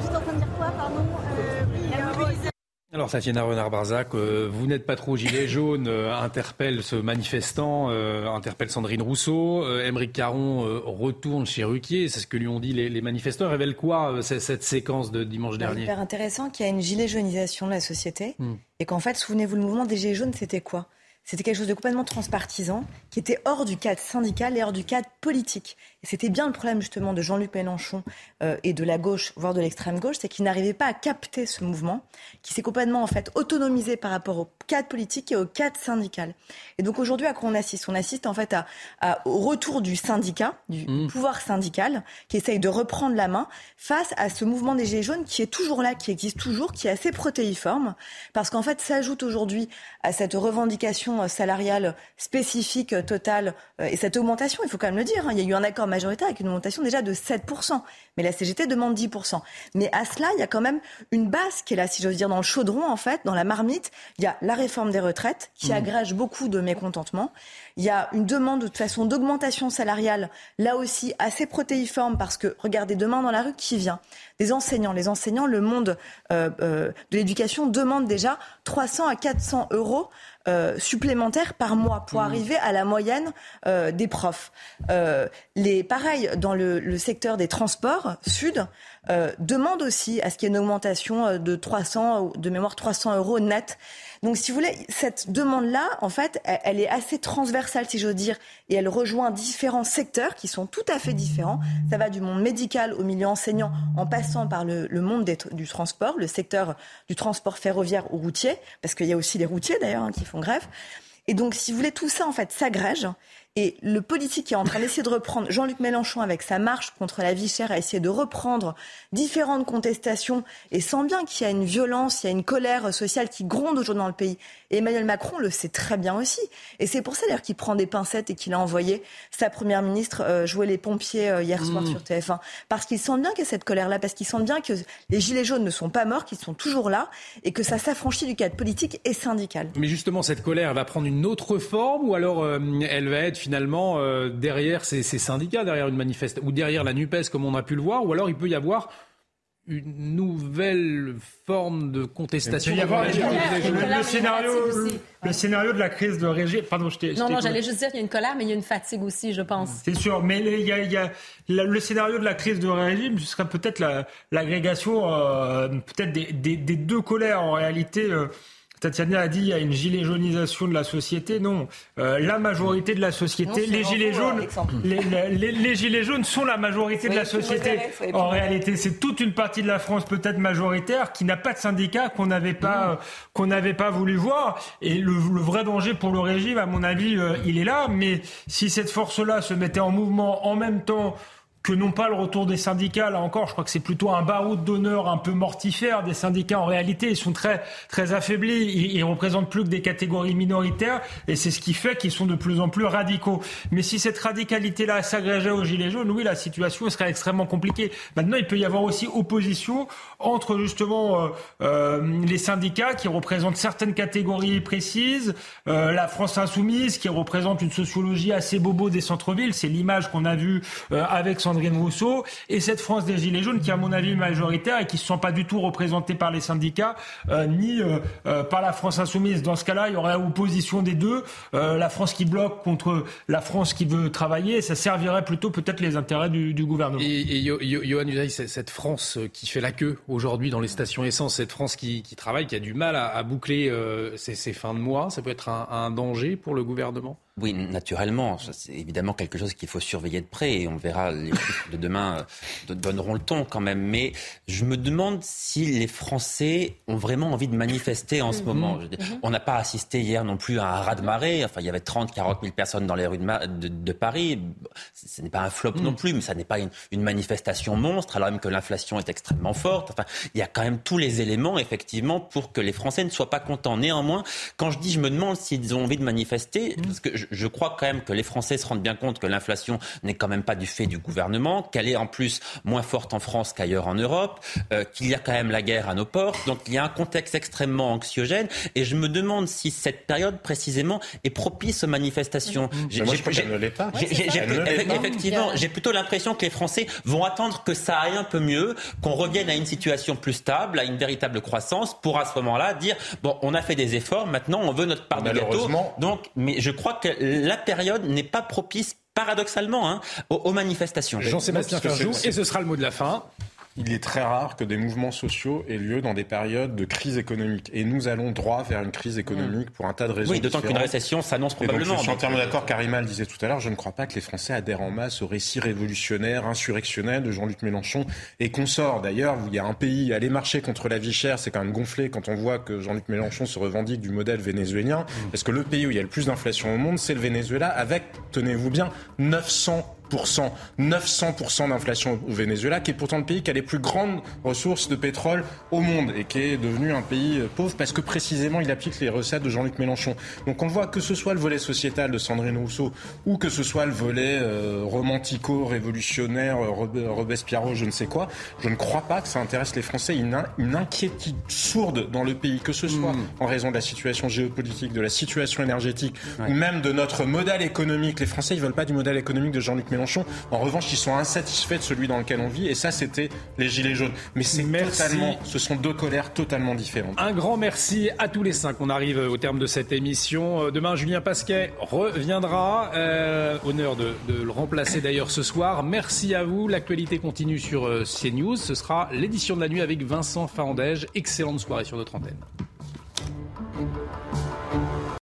Juste en train de dire quoi, pardon? Euh, alors, Tatiana Renard-Barzac, euh, vous n'êtes pas trop gilet jaune, euh, interpelle ce manifestant, euh, interpelle Sandrine Rousseau, Émeric Caron retourne chez Ruquier, c'est ce que lui ont dit les, manifestants. Révèle quoi cette séquence de dimanche dernier? C'est hyper intéressant qu'il y a une gilet jaunisation de la société hmm. et qu'en fait, souvenez-vous, le mouvement des gilets jaunes, c'était quoi? C'était quelque chose de complètement transpartisan, qui était hors du cadre syndical et hors du cadre politique. C'était bien le problème justement de Jean-Luc Mélenchon euh, et de la gauche, voire de l'extrême gauche, c'est qu'il n'arrivait pas à capter ce mouvement, qui s'est complètement en fait autonomisé par rapport au cadre politique et au cadre syndical. Et donc aujourd'hui, à quoi on assiste? On assiste en fait à, au retour du syndicat, du mmh. pouvoir syndical, qui essaye de reprendre la main face à ce mouvement des Gilets jaunes qui est toujours là, qui existe toujours, qui est assez protéiforme, parce qu'en fait s'ajoute aujourd'hui à cette revendication augmentation salariale spécifique totale, et cette augmentation, il faut quand même le dire, hein, il y a eu un accord majoritaire avec une augmentation déjà de 7%, mais la CGT demande 10%. Mais à cela, il y a quand même une base qui est là, si j'ose dire, dans le chaudron, en fait, dans la marmite. Il y a la réforme des retraites qui mmh. agrège beaucoup de mécontentement. Il y a une demande de toute façon d'augmentation salariale, là aussi assez protéiforme, parce que regardez demain dans la rue qui vient? Des enseignants. Les enseignants, le monde euh, euh, de l'éducation demande déjà 300 à 400 euros euh, supplémentaires par mois pour mmh. arriver à la moyenne euh, des profs. Euh, les, pareil, dans le, le, secteur des transports sud, euh, demande aussi à ce qu'il y ait une augmentation de 300, de mémoire 300 euros net. Donc, si vous voulez, cette demande-là, en fait, elle, est assez transversale, si j'ose dire, et elle rejoint différents secteurs qui sont tout à fait différents. Ça va du monde médical au milieu enseignant, en passant par le, le monde du transport, le secteur du transport ferroviaire ou routier, parce qu'il y a aussi les routiers d'ailleurs hein, qui font grève. Et donc, si vous voulez, tout ça, en fait, s'agrège. Et le politique qui est en train d'essayer de reprendre, Jean-Luc Mélenchon, avec sa marche contre la vie chère, a essayé de reprendre différentes contestations et sent bien qu'il y a une violence, il y a une colère sociale qui gronde aujourd'hui dans le pays. Et Emmanuel Macron le sait très bien aussi. Et c'est pour ça d'ailleurs qu'il prend des pincettes et qu'il a envoyé sa première ministre euh, jouer les pompiers euh, hier soir mmh. sur TF1. Parce qu'il sent bien qu'il y a cette colère-là, parce qu'il sent bien que les gilets jaunes ne sont pas morts, qu'ils sont toujours là et que ça s'affranchit du cadre politique et syndical. Mais justement, cette colère va prendre une autre forme ou alors euh, elle va être finalement euh, derrière ces, syndicats, derrière une manifeste, ou derrière la NUPES comme on a pu le voir, ou alors il peut y avoir une nouvelle forme de contestation. Il y avoir le, scénario, le, scénario de la crise de régime. Pardon, je. Non, non, j'allais juste dire qu'il y a une colère, mais il y a une fatigue aussi, je pense. C'est sûr, mais il y a, il y a le scénario de la crise de régime, ce serait peut-être l'agrégation, euh, peut-être des, des, des, deux colères en réalité. Euh, Tatiana a dit il y a une gilet jaunisation de la société. Non, euh, la majorité de la société, les gilets jaunes, les, gilets jaunes sont la majorité de la société. En réalité, c'est toute une partie de la France peut-être majoritaire qui n'a pas de syndicat qu'on n'avait pas mmh. qu'on n'avait pas voulu voir. Et le, vrai danger pour le régime, à mon avis, euh, il est là. Mais si cette force-là se mettait en mouvement en même temps que non pas le retour des syndicats. Là encore, je crois que c'est plutôt un baroud d'honneur un peu mortifère des syndicats. En réalité, ils sont très, très affaiblis. Ils, ils représentent plus que des catégories minoritaires et c'est ce qui fait qu'ils sont de plus en plus radicaux. Mais si cette radicalité-là s'agrégeait aux Gilets jaunes, oui, la situation serait extrêmement compliquée. Maintenant, il peut y avoir aussi opposition entre justement euh, euh, les syndicats qui représentent certaines catégories précises, euh, la France insoumise qui représente une sociologie assez bobo des centres-villes. C'est l'image qu'on a vue euh, avec Rousseau, et cette France des Gilets jaunes qui, à mon avis, majoritaire et qui ne se sent pas du tout représentée par les syndicats euh, ni euh, euh, par la France insoumise. Dans ce cas-là, il y aurait opposition des deux, la France qui bloque contre la France qui veut travailler, ça servirait plutôt peut-être les intérêts du, gouvernement. Et, et Johan cette France qui fait la queue aujourd'hui dans les stations essence, cette France qui, travaille, qui a du mal à, boucler ses, fins de mois, ça peut être un danger pour le gouvernement? Oui, naturellement. C'est évidemment quelque chose qu'il faut surveiller de près et on verra les chiffres de demain euh, donneront le ton quand même. Mais je me demande si les Français ont vraiment envie de manifester en ce mhm. moment. Mhm. On n'a pas assisté hier non plus à un raz-de-marée. Enfin, il y avait 30, 40 000 personnes dans les rues de, Paris. Ce n'est pas un flop non mhm. plus, mais ça n'est pas une, une, manifestation monstre, alors même que l'inflation est extrêmement forte. Enfin, il y a quand même tous les éléments, effectivement, pour que les Français ne soient pas contents. Néanmoins, quand je dis je me demande s'ils ont envie de manifester, parce que je, je, crois quand même que les Français se rendent bien compte que l'inflation n'est quand même pas du fait du gouvernement, qu'elle est en plus moins forte en France qu'ailleurs en Europe, euh, qu'il y a quand même la guerre à nos portes. Donc il y a un contexte extrêmement anxiogène. Et je me demande si cette période précisément est propice aux manifestations. Effectivement, j'ai plutôt l'impression que les Français vont attendre que ça aille un peu mieux, qu'on revienne à une situation plus stable, à une véritable croissance, pour à ce moment-là dire bon, on a fait des efforts, maintenant on veut notre part de gâteau. Donc, mais je crois que la période n'est pas propice paradoxalement hein, aux, manifestations. Jean-Sébastien Ferjou, et ce sera le mot de la fin il est très rare que des mouvements sociaux aient lieu dans des périodes de crise économique. Et nous allons droit vers une crise économique pour un tas de raisons. Oui, d'autant qu'une récession s'annonce probablement. Donc, je suis entièrement d'accord. Karima le disait tout à l'heure. Je ne crois pas que les Français adhèrent en masse au récit révolutionnaire, insurrectionnel de Jean-Luc Mélenchon et consorts. D'ailleurs, il y a un pays, aller marcher contre la vie chère, c'est quand même gonflé quand on voit que Jean-Luc Mélenchon se revendique du modèle vénézuélien. Parce que le pays où il y a le plus d'inflation au monde, c'est le Venezuela avec, tenez-vous bien, 900 900% d'inflation au Venezuela, qui est pourtant le pays qui a les plus grandes ressources de pétrole au monde et qui est devenu un pays euh, pauvre parce que précisément il applique les recettes de Jean-Luc Mélenchon. Donc on voit que ce soit le volet sociétal de Sandrine Rousseau ou que ce soit le volet euh, romantico-révolutionnaire, euh, Robespierre, je ne sais quoi, je ne crois pas que ça intéresse les Français. Une, une inquiétude sourde dans le pays, que ce soit hmm. en raison de la situation géopolitique, de la situation énergétique ou même de notre modèle économique. Les Français, ils veulent pas du modèle économique de Jean-Luc Mélenchon. En revanche, ils sont insatisfaits de celui dans lequel on vit. Et ça, c'était les Gilets jaunes. Mais c'est totalement, ce sont deux colères totalement différentes. Un grand merci à tous les cinq. On arrive au terme de cette émission. Euh, demain, Julien Pasquet reviendra. Euh, honneur de, de, le remplacer d'ailleurs ce soir. Merci à vous. L'actualité continue sur euh, CNews. Ce sera l'édition de la nuit avec Vincent Faandège. Excellente soirée sur notre antenne.